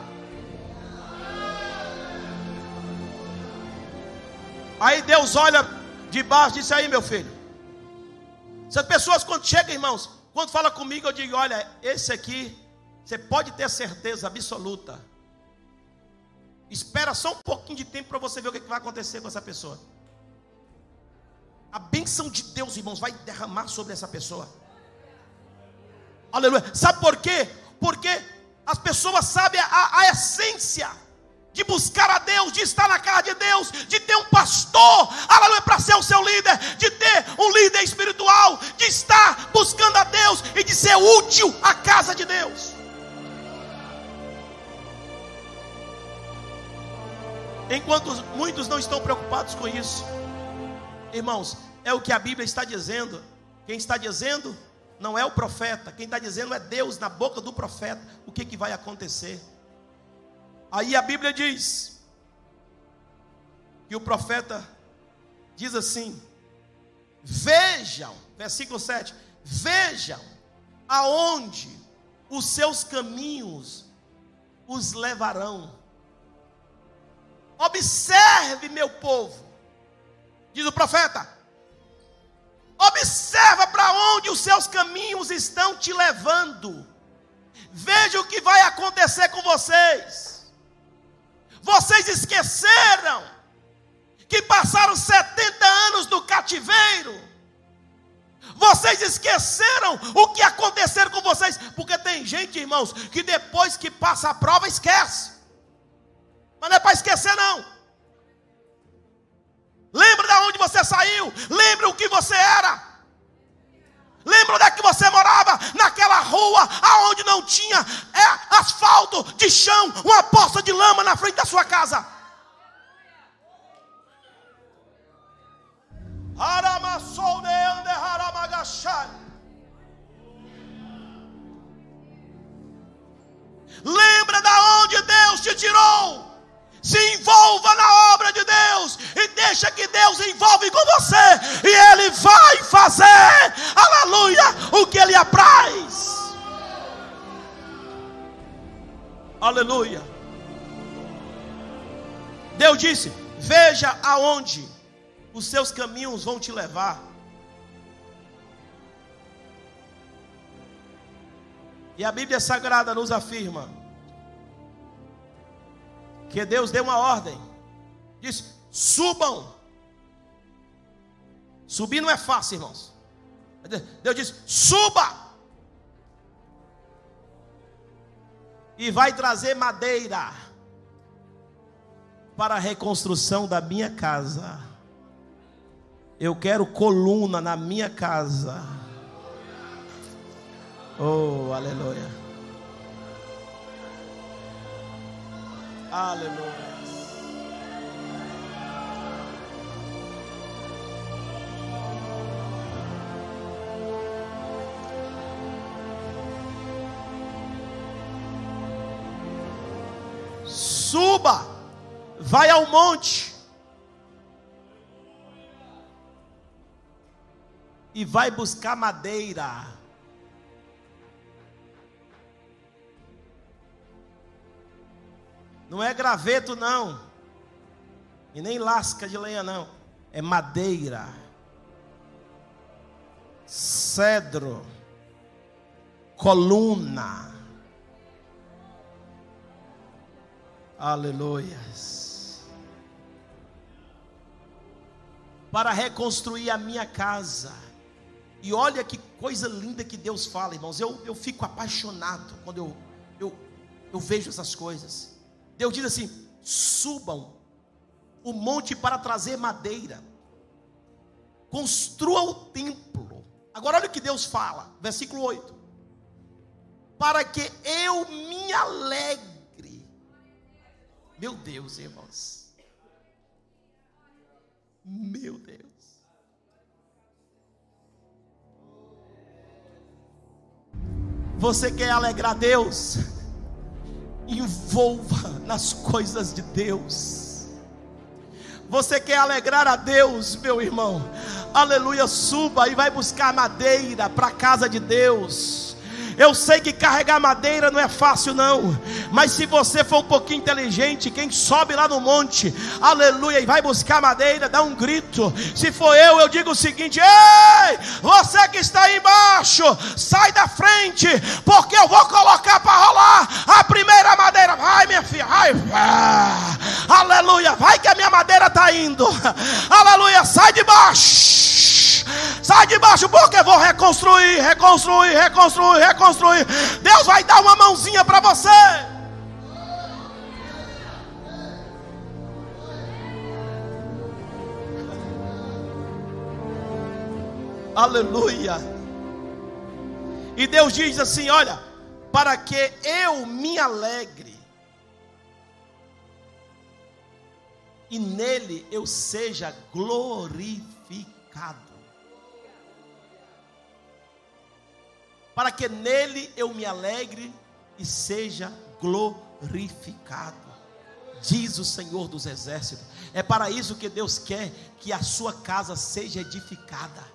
Aí Deus olha de baixo e diz aí, meu filho. Essas pessoas quando chegam, irmãos, quando fala comigo, eu digo: olha, esse aqui, você pode ter certeza absoluta. Espera só um pouquinho de tempo para você ver o que vai acontecer com essa pessoa. A bênção de Deus, irmãos, vai derramar sobre essa pessoa. Aleluia. Sabe por quê? Porque as pessoas sabem a, a essência de buscar a Deus, de estar na casa de Deus, de ter um pastor, aleluia, para ser o seu líder, de ter um líder espiritual, de estar buscando a Deus e de ser útil à casa de Deus. Enquanto muitos não estão preocupados com isso, irmãos, é o que a Bíblia está dizendo. Quem está dizendo não é o profeta, quem está dizendo é Deus na boca do profeta. O que, que vai acontecer? Aí a Bíblia diz que o profeta diz assim: Vejam, versículo 7, vejam aonde os seus caminhos os levarão. Observe, meu povo, diz o profeta, observa para onde os seus caminhos estão te levando. Veja o que vai acontecer com vocês. Vocês esqueceram que passaram 70 anos no cativeiro. Vocês esqueceram o que aconteceu com vocês, porque tem gente, irmãos, que depois que passa a prova esquece. Mas não é para esquecer não. Lembra de onde você saiu, lembra o que você era. Lembra onde é que você morava? Naquela rua aonde não tinha é, asfalto de chão, uma poça de lama na frente da sua casa. Lembra da onde Deus te tirou? Se envolva na obra de Deus e deixa que Deus envolve com você e Ele vai fazer, aleluia, o que Ele apraz. Aleluia. Deus disse: Veja aonde os seus caminhos vão te levar. E a Bíblia Sagrada nos afirma que Deus deu uma ordem. Disse: subam. Subir não é fácil, irmãos. Deus disse: suba. E vai trazer madeira para a reconstrução da minha casa. Eu quero coluna na minha casa. Oh, aleluia. Aleluia. Suba, vai ao monte e vai buscar madeira. Não é graveto, não. E nem lasca de lenha, não. É madeira. Cedro. Coluna. Aleluias. Para reconstruir a minha casa. E olha que coisa linda que Deus fala, irmãos. Eu, eu fico apaixonado quando eu, eu, eu vejo essas coisas. Deus diz assim: subam o monte para trazer madeira, construa o templo. Agora olha o que Deus fala, versículo 8: para que eu me alegre. Meu Deus, irmãos. Meu Deus. Você quer alegrar Deus? Envolva nas coisas de Deus. Você quer alegrar a Deus, meu irmão? Aleluia, suba e vai buscar madeira para a casa de Deus. Eu sei que carregar madeira não é fácil, não. Mas se você for um pouquinho inteligente, quem sobe lá no monte, aleluia, e vai buscar madeira, dá um grito. Se for eu, eu digo o seguinte: Ei, você que está aí embaixo, sai da frente, porque eu vou colocar para rolar a primeira madeira. Vai, minha filha, vai, vai. Aleluia, vai que a minha madeira está indo. Aleluia, sai de baixo. Sai de baixo, porque vou reconstruir, reconstruir, reconstruir, reconstruir. Deus vai dar uma mãozinha para você. Aleluia. E Deus diz assim: Olha, para que eu me alegre e nele eu seja glorificado. Para que nele eu me alegre e seja glorificado. Diz o Senhor dos Exércitos. É para isso que Deus quer que a sua casa seja edificada.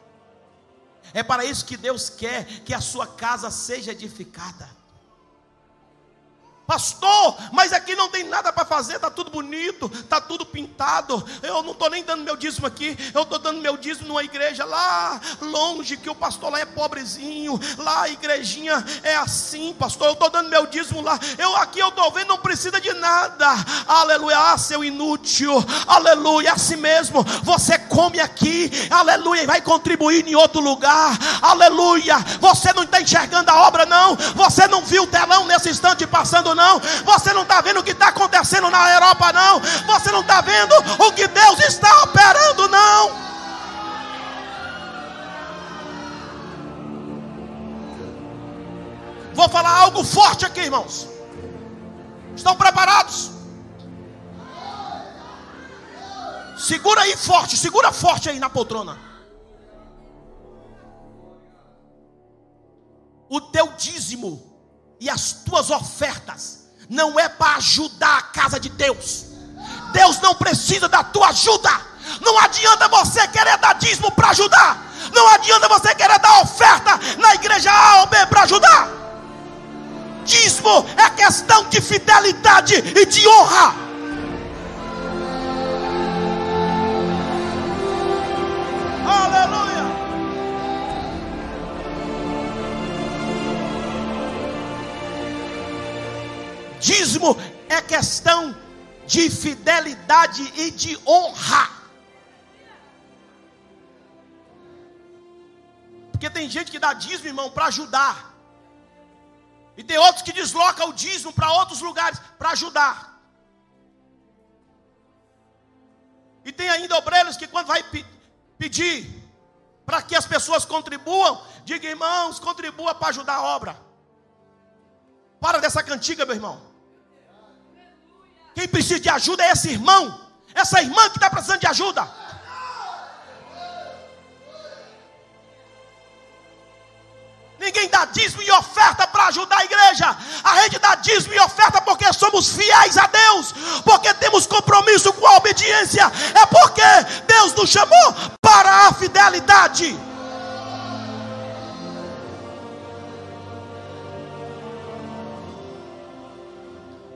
É para isso que Deus quer que a sua casa seja edificada. Pastor, mas aqui não tem nada para fazer, está tudo bonito, está tudo pintado. Eu não estou nem dando meu dízimo aqui, eu estou dando meu dízimo numa igreja lá longe, que o pastor lá é pobrezinho, lá a igrejinha é assim, pastor. Eu estou dando meu dízimo lá. Eu aqui eu estou vendo, não precisa de nada. Aleluia, ah, seu inútil, aleluia, é assim mesmo. Você come aqui, aleluia, e vai contribuir em outro lugar, aleluia. Você não está enxergando a obra, não. Você não viu o telão nesse instante passando não. Você não está vendo o que está acontecendo na Europa, não. Você não está vendo o que Deus está operando, não. Vou falar algo forte aqui, irmãos. Estão preparados? Segura aí forte, segura forte aí na poltrona. O teu dízimo e as tuas ofertas não é para ajudar a casa de Deus. Deus não precisa da tua ajuda. Não adianta você querer dar dízimo para ajudar. Não adianta você querer dar oferta na igreja A ou B para ajudar. Dízimo é questão de fidelidade e de honra. Dízimo é questão de fidelidade e de honra. Porque tem gente que dá dízimo, irmão, para ajudar. E tem outros que deslocam o dízimo para outros lugares para ajudar. E tem ainda obreiros que quando vai pedir para que as pessoas contribuam, diga irmãos, contribua para ajudar a obra. Para dessa cantiga, meu irmão. Quem precisa de ajuda é esse irmão, essa irmã que está precisando de ajuda. Ninguém dá dízimo e oferta para ajudar a igreja. A gente dá dízimo e oferta porque somos fiéis a Deus, porque temos compromisso com a obediência. É porque Deus nos chamou para a fidelidade.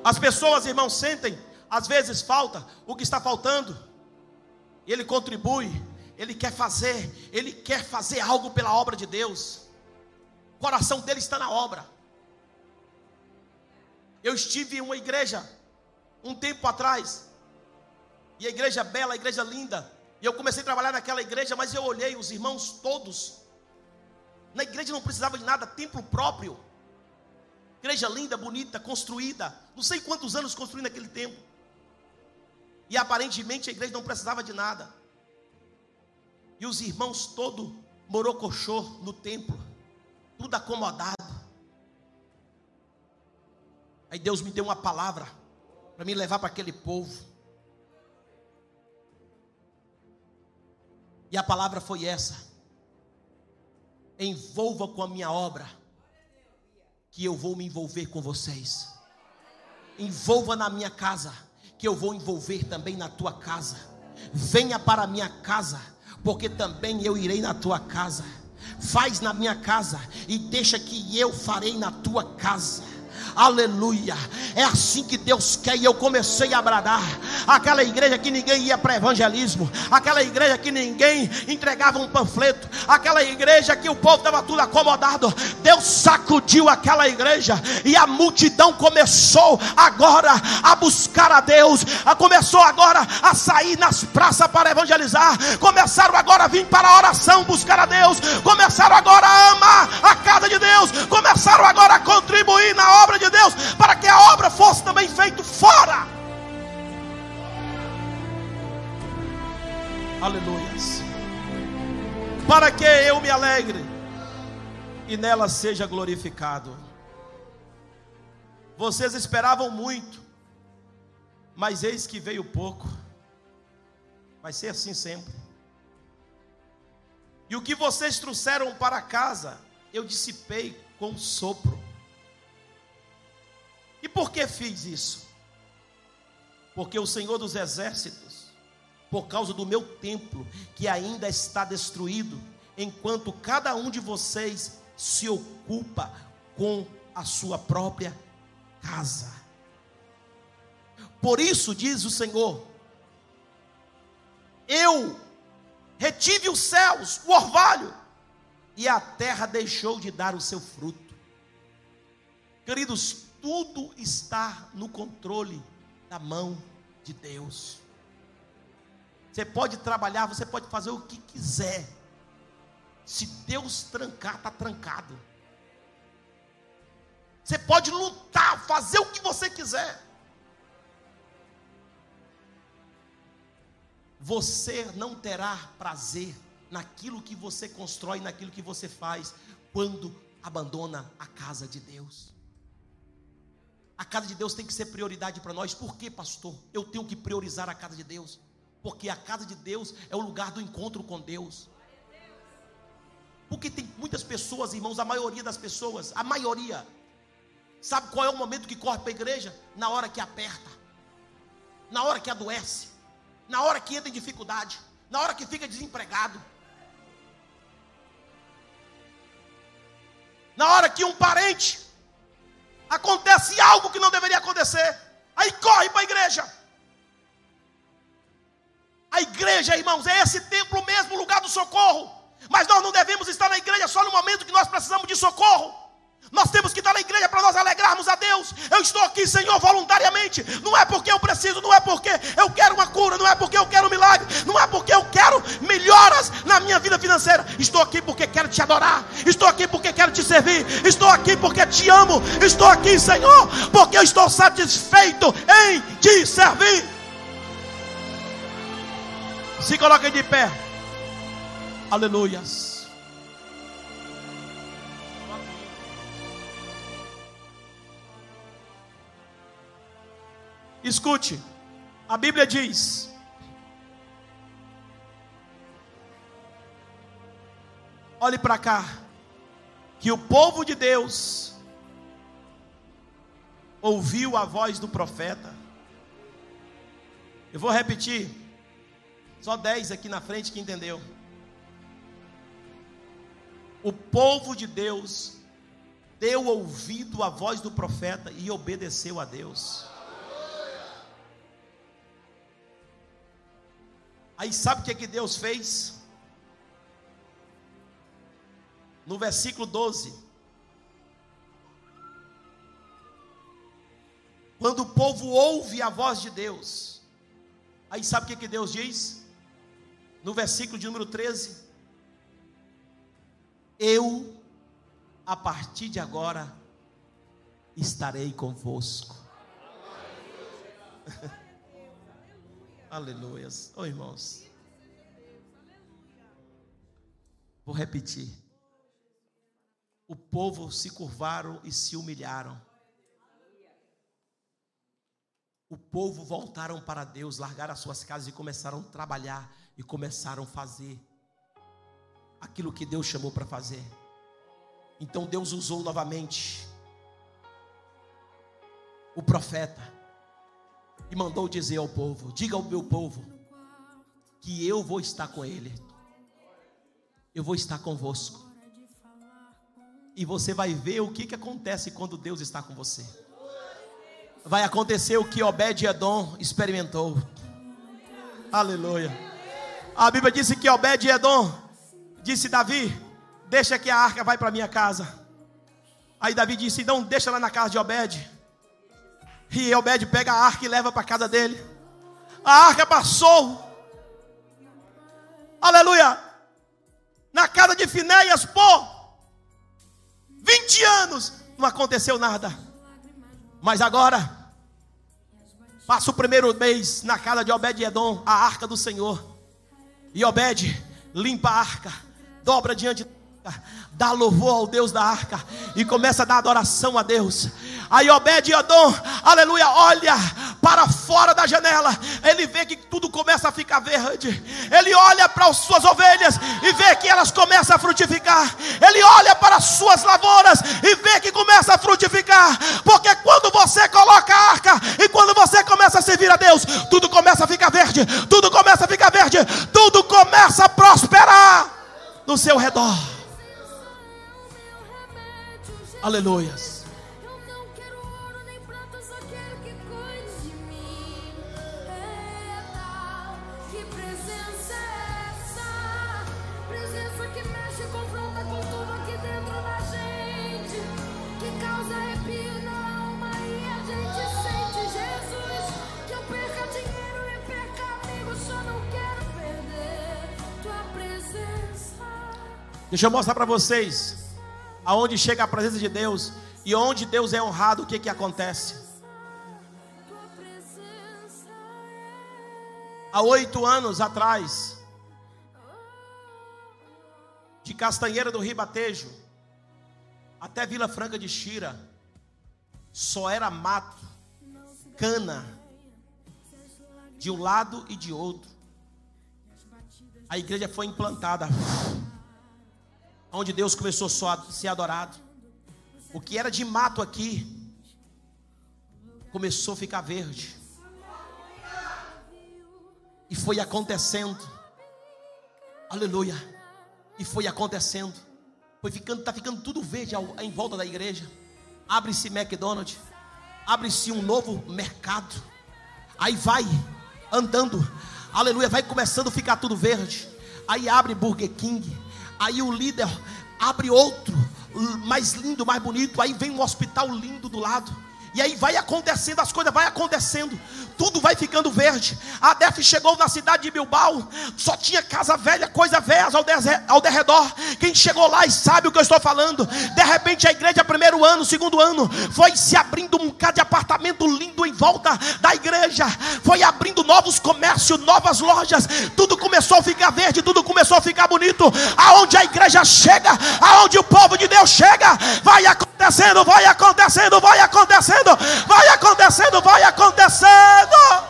As pessoas, irmãos, sentem, às vezes falta o que está faltando. Ele contribui, ele quer fazer, ele quer fazer algo pela obra de Deus. O coração dele está na obra. Eu estive em uma igreja um tempo atrás, e a igreja bela, a igreja linda. E eu comecei a trabalhar naquela igreja, mas eu olhei os irmãos todos. Na igreja não precisava de nada, templo próprio. Igreja linda, bonita, construída. Não sei quantos anos construindo naquele tempo. E aparentemente a igreja não precisava de nada. E os irmãos todo morocochô no templo. Tudo acomodado. Aí Deus me deu uma palavra para me levar para aquele povo. E a palavra foi essa: envolva com a minha obra que eu vou me envolver com vocês. Envolva na minha casa, que eu vou envolver também na tua casa. Venha para a minha casa, porque também eu irei na tua casa. Faz na minha casa e deixa que eu farei na tua casa aleluia. É assim que Deus quer, e eu comecei a bradar. Aquela igreja que ninguém ia para evangelismo, aquela igreja que ninguém entregava um panfleto, aquela igreja que o povo estava tudo acomodado. Deus sacudiu aquela igreja e a multidão começou agora a buscar a Deus, começou agora a sair nas praças para evangelizar, começaram agora a vir para a oração buscar a Deus, começaram agora a amar a casa de Deus, começaram agora a contribuir na obra de de Deus, para que a obra fosse também feita fora. Aleluias. Para que eu me alegre e nela seja glorificado. Vocês esperavam muito, mas eis que veio pouco. Vai ser assim sempre. E o que vocês trouxeram para casa, eu dissipei com sopro. E por que fiz isso? Porque o Senhor dos Exércitos, por causa do meu templo, que ainda está destruído, enquanto cada um de vocês se ocupa com a sua própria casa. Por isso, diz o Senhor, eu retive os céus, o orvalho, e a terra deixou de dar o seu fruto. Queridos, tudo está no controle da mão de Deus. Você pode trabalhar, você pode fazer o que quiser. Se Deus trancar, está trancado. Você pode lutar, fazer o que você quiser. Você não terá prazer naquilo que você constrói, naquilo que você faz, quando abandona a casa de Deus. A casa de Deus tem que ser prioridade para nós. Por que, pastor? Eu tenho que priorizar a casa de Deus. Porque a casa de Deus é o lugar do encontro com Deus. Porque tem muitas pessoas, irmãos, a maioria das pessoas, a maioria, sabe qual é o momento que corre para a igreja? Na hora que aperta, na hora que adoece, na hora que entra em dificuldade, na hora que fica desempregado, na hora que um parente acontece algo que não deveria acontecer, aí corre para a igreja. A igreja, irmãos, é esse templo mesmo, lugar do socorro. Mas nós não devemos estar na igreja só no momento que nós precisamos de socorro. Nós temos que estar na igreja para nós alegrarmos a Deus. Eu estou aqui, Senhor, voluntariamente. Não é porque eu preciso, não é porque eu quero uma cura, não é porque eu quero um milagre, não é porque eu quero melhoras na minha vida financeira. Estou aqui porque quero te adorar. Estou aqui porque quero te servir. Estou aqui porque te amo. Estou aqui, Senhor, porque eu estou satisfeito em te servir. Se coloquem de pé. Aleluias. Escute, a Bíblia diz: olhe para cá, que o povo de Deus ouviu a voz do profeta. Eu vou repetir, só dez aqui na frente que entendeu. O povo de Deus deu ouvido à voz do profeta e obedeceu a Deus. Aí sabe o que, é que Deus fez? No versículo 12. Quando o povo ouve a voz de Deus, aí sabe o que, é que Deus diz? No versículo de número 13: Eu, a partir de agora, estarei convosco. Aleluias. Ô oh, irmãos. Vou repetir. O povo se curvaram e se humilharam. O povo voltaram para Deus, largaram as suas casas e começaram a trabalhar e começaram a fazer aquilo que Deus chamou para fazer. Então Deus usou novamente o profeta, e mandou dizer ao povo: Diga ao meu povo que eu vou estar com ele, eu vou estar convosco, e você vai ver o que, que acontece quando Deus está com você. Vai acontecer o que Obed-Edom experimentou. Aleluia. A Bíblia disse que Obed-Edom disse Davi: Deixa que a arca vai para minha casa. Aí Davi disse: Não, deixa lá na casa de Obed. E Obed pega a arca e leva para casa dele. A arca passou. Aleluia. Na casa de Finéias, pô. 20 anos, não aconteceu nada. Mas agora, passa o primeiro mês na casa de Obed-Edom, a arca do Senhor. E Obed limpa a arca, dobra diante dá louvor ao Deus da arca e começa a dar adoração a Deus. Aí Obed Edom, aleluia, olha para fora da janela, ele vê que tudo começa a ficar verde. Ele olha para as suas ovelhas e vê que elas começam a frutificar. Ele olha para as suas lavouras e vê que começa a frutificar. Porque quando você coloca a arca e quando você começa a servir a Deus, tudo começa a ficar verde, tudo começa a ficar verde, tudo começa a prosperar no seu redor. Aleluias. Eu não quero ouro nem prata, só quero que cuide de mim. Eita, que presença essa? Presença que mexe confronta com tudo aqui dentro da gente. Que causa arrepio na alma a gente sente Jesus. Que eu perca dinheiro perca amigos, só não quero perder tua presença. Deixa eu mostrar para vocês aonde chega a presença de Deus e onde Deus é honrado, o que que acontece? Há oito anos atrás, de Castanheira do Ribatejo até Vila Franca de Xira, só era mato, cana, de um lado e de outro. A igreja foi implantada onde Deus começou só a ser adorado. O que era de mato aqui começou a ficar verde. E foi acontecendo. Aleluia. E foi acontecendo. Foi ficando, tá ficando tudo verde ao, em volta da igreja. Abre-se McDonald's. Abre-se um novo mercado. Aí vai andando. Aleluia, vai começando a ficar tudo verde. Aí abre Burger King Aí o líder abre outro, mais lindo, mais bonito. Aí vem um hospital lindo do lado. E aí vai acontecendo, as coisas vai acontecendo, tudo vai ficando verde. A DEF chegou na cidade de Bilbao, só tinha casa velha, coisa velha ao, ao derredor. Quem chegou lá e sabe o que eu estou falando. De repente a igreja, primeiro ano, segundo ano, foi se abrindo um bocado de apartamento lindo em volta da igreja. Foi abrindo novos comércios, novas lojas. Tudo começou a ficar verde, tudo começou a ficar bonito. Aonde a igreja chega, aonde o povo de Deus chega, vai acontecendo, vai acontecendo, vai acontecendo acontecendo, vai acontecendo, vai acontecendo.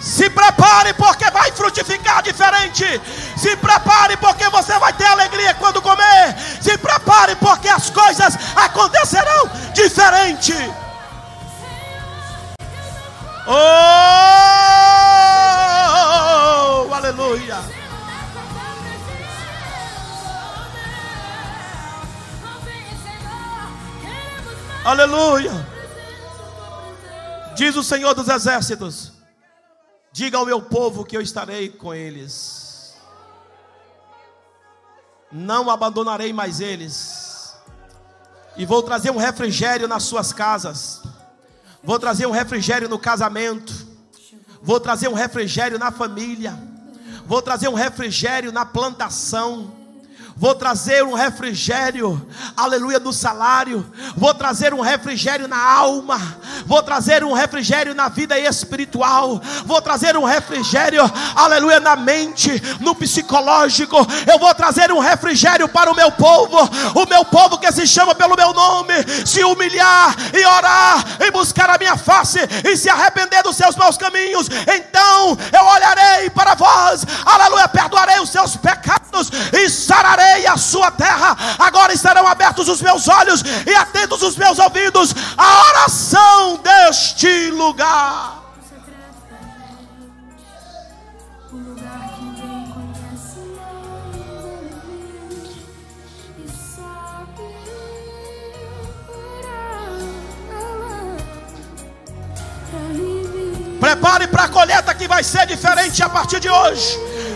Se prepare porque vai frutificar diferente. Se prepare porque você vai ter alegria quando comer. Se prepare porque as coisas acontecerão diferente. Oh, Aleluia. Diz o Senhor dos Exércitos: Diga ao meu povo que eu estarei com eles. Não abandonarei mais eles. E vou trazer um refrigério nas suas casas. Vou trazer um refrigério no casamento. Vou trazer um refrigério na família. Vou trazer um refrigério na plantação vou trazer um refrigério, aleluia, no salário, vou trazer um refrigério na alma, vou trazer um refrigério na vida espiritual, vou trazer um refrigério, aleluia, na mente, no psicológico, eu vou trazer um refrigério para o meu povo, o meu povo que se chama pelo meu nome, se humilhar e orar e buscar a minha face e se arrepender dos seus maus caminhos, então eu olharei para vós, aleluia, perdoarei os seus pecados e e sararei a sua terra. Agora estarão abertos os meus olhos e atentos os meus ouvidos à oração deste lugar. Prepare para a colheita que vai ser diferente a partir de hoje.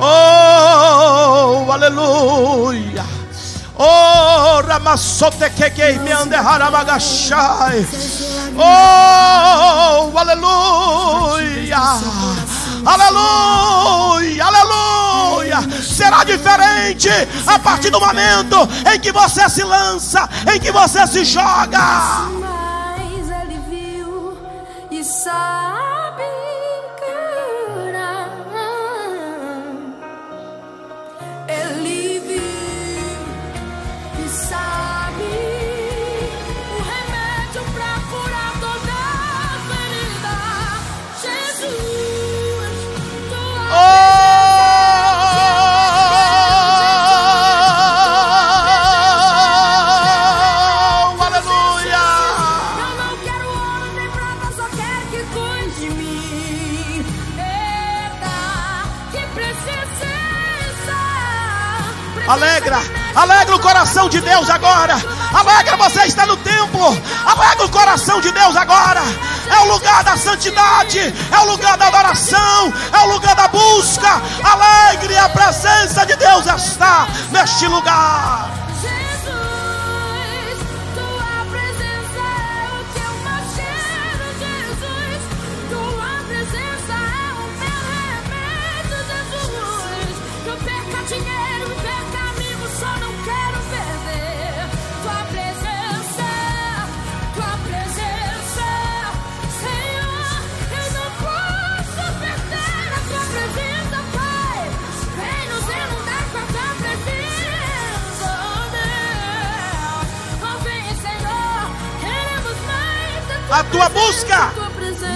Oh, aleluia. Oh, Ramassote que me. Oh, aleluia! Aleluia! Aleluia! Será diferente a partir do momento em que você se lança, em que você se joga. Ele viu e sabe Alegra, alegra o coração de Deus agora. Alegra você está no templo. Alegra o coração de Deus agora. É o lugar da santidade, é o lugar da adoração, é o lugar da busca. Alegre, a presença de Deus está neste lugar. A tua busca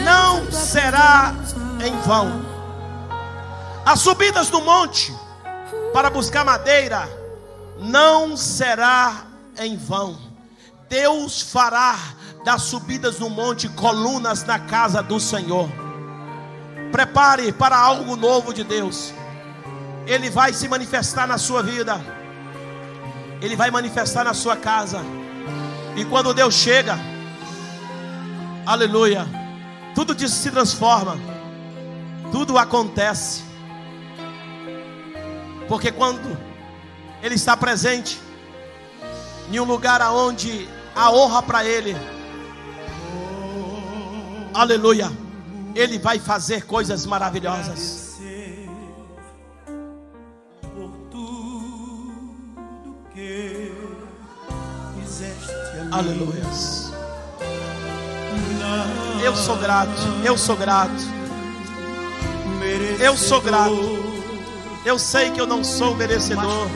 não será em vão. As subidas do monte para buscar madeira não será em vão. Deus fará das subidas no monte colunas na casa do Senhor. Prepare para algo novo de Deus. Ele vai se manifestar na sua vida. Ele vai manifestar na sua casa. E quando Deus chega, Aleluia. Tudo se transforma. Tudo acontece. Porque quando Ele está presente em um lugar aonde a honra para Ele, aleluia, Ele vai fazer coisas maravilhosas. Aleluia. Eu sou grato, eu sou grato. Eu sou grato. Eu sei que eu não sou merecedor.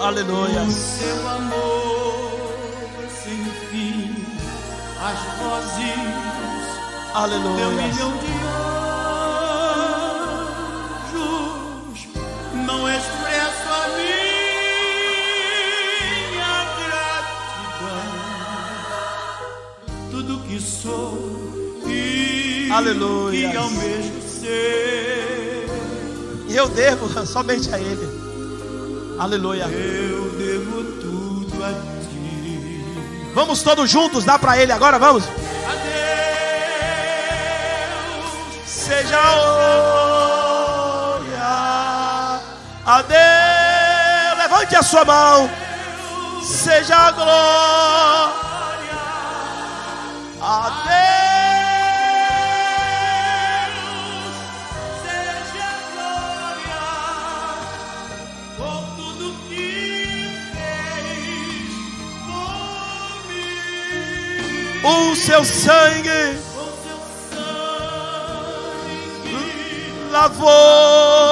Aleluia. Seu amor sem fim, as vozes. Aleluia. Sou e Aleluia. que almejo ser. E eu devo somente a Ele. Aleluia. Eu devo tudo a ti. Vamos todos juntos dar para ele agora, vamos? Adeus, Seja glória a Deus. Levante a sua mão. Seja glória O seu sangue lavou-me.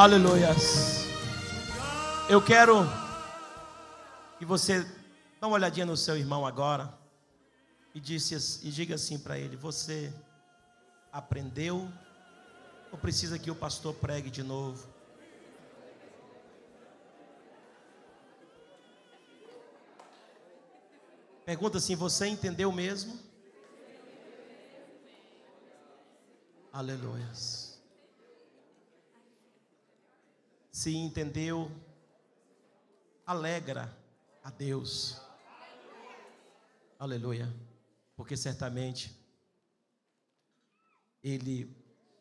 Aleluias. Eu quero que você dá uma olhadinha no seu irmão agora e, disse, e diga assim para ele: Você aprendeu ou precisa que o pastor pregue de novo? Pergunta assim: Você entendeu mesmo? Aleluias. Se entendeu, alegra a Deus. Aleluia. Porque certamente Ele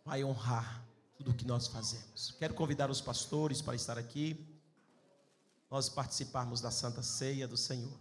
vai honrar tudo o que nós fazemos. Quero convidar os pastores para estar aqui, nós participarmos da Santa Ceia do Senhor.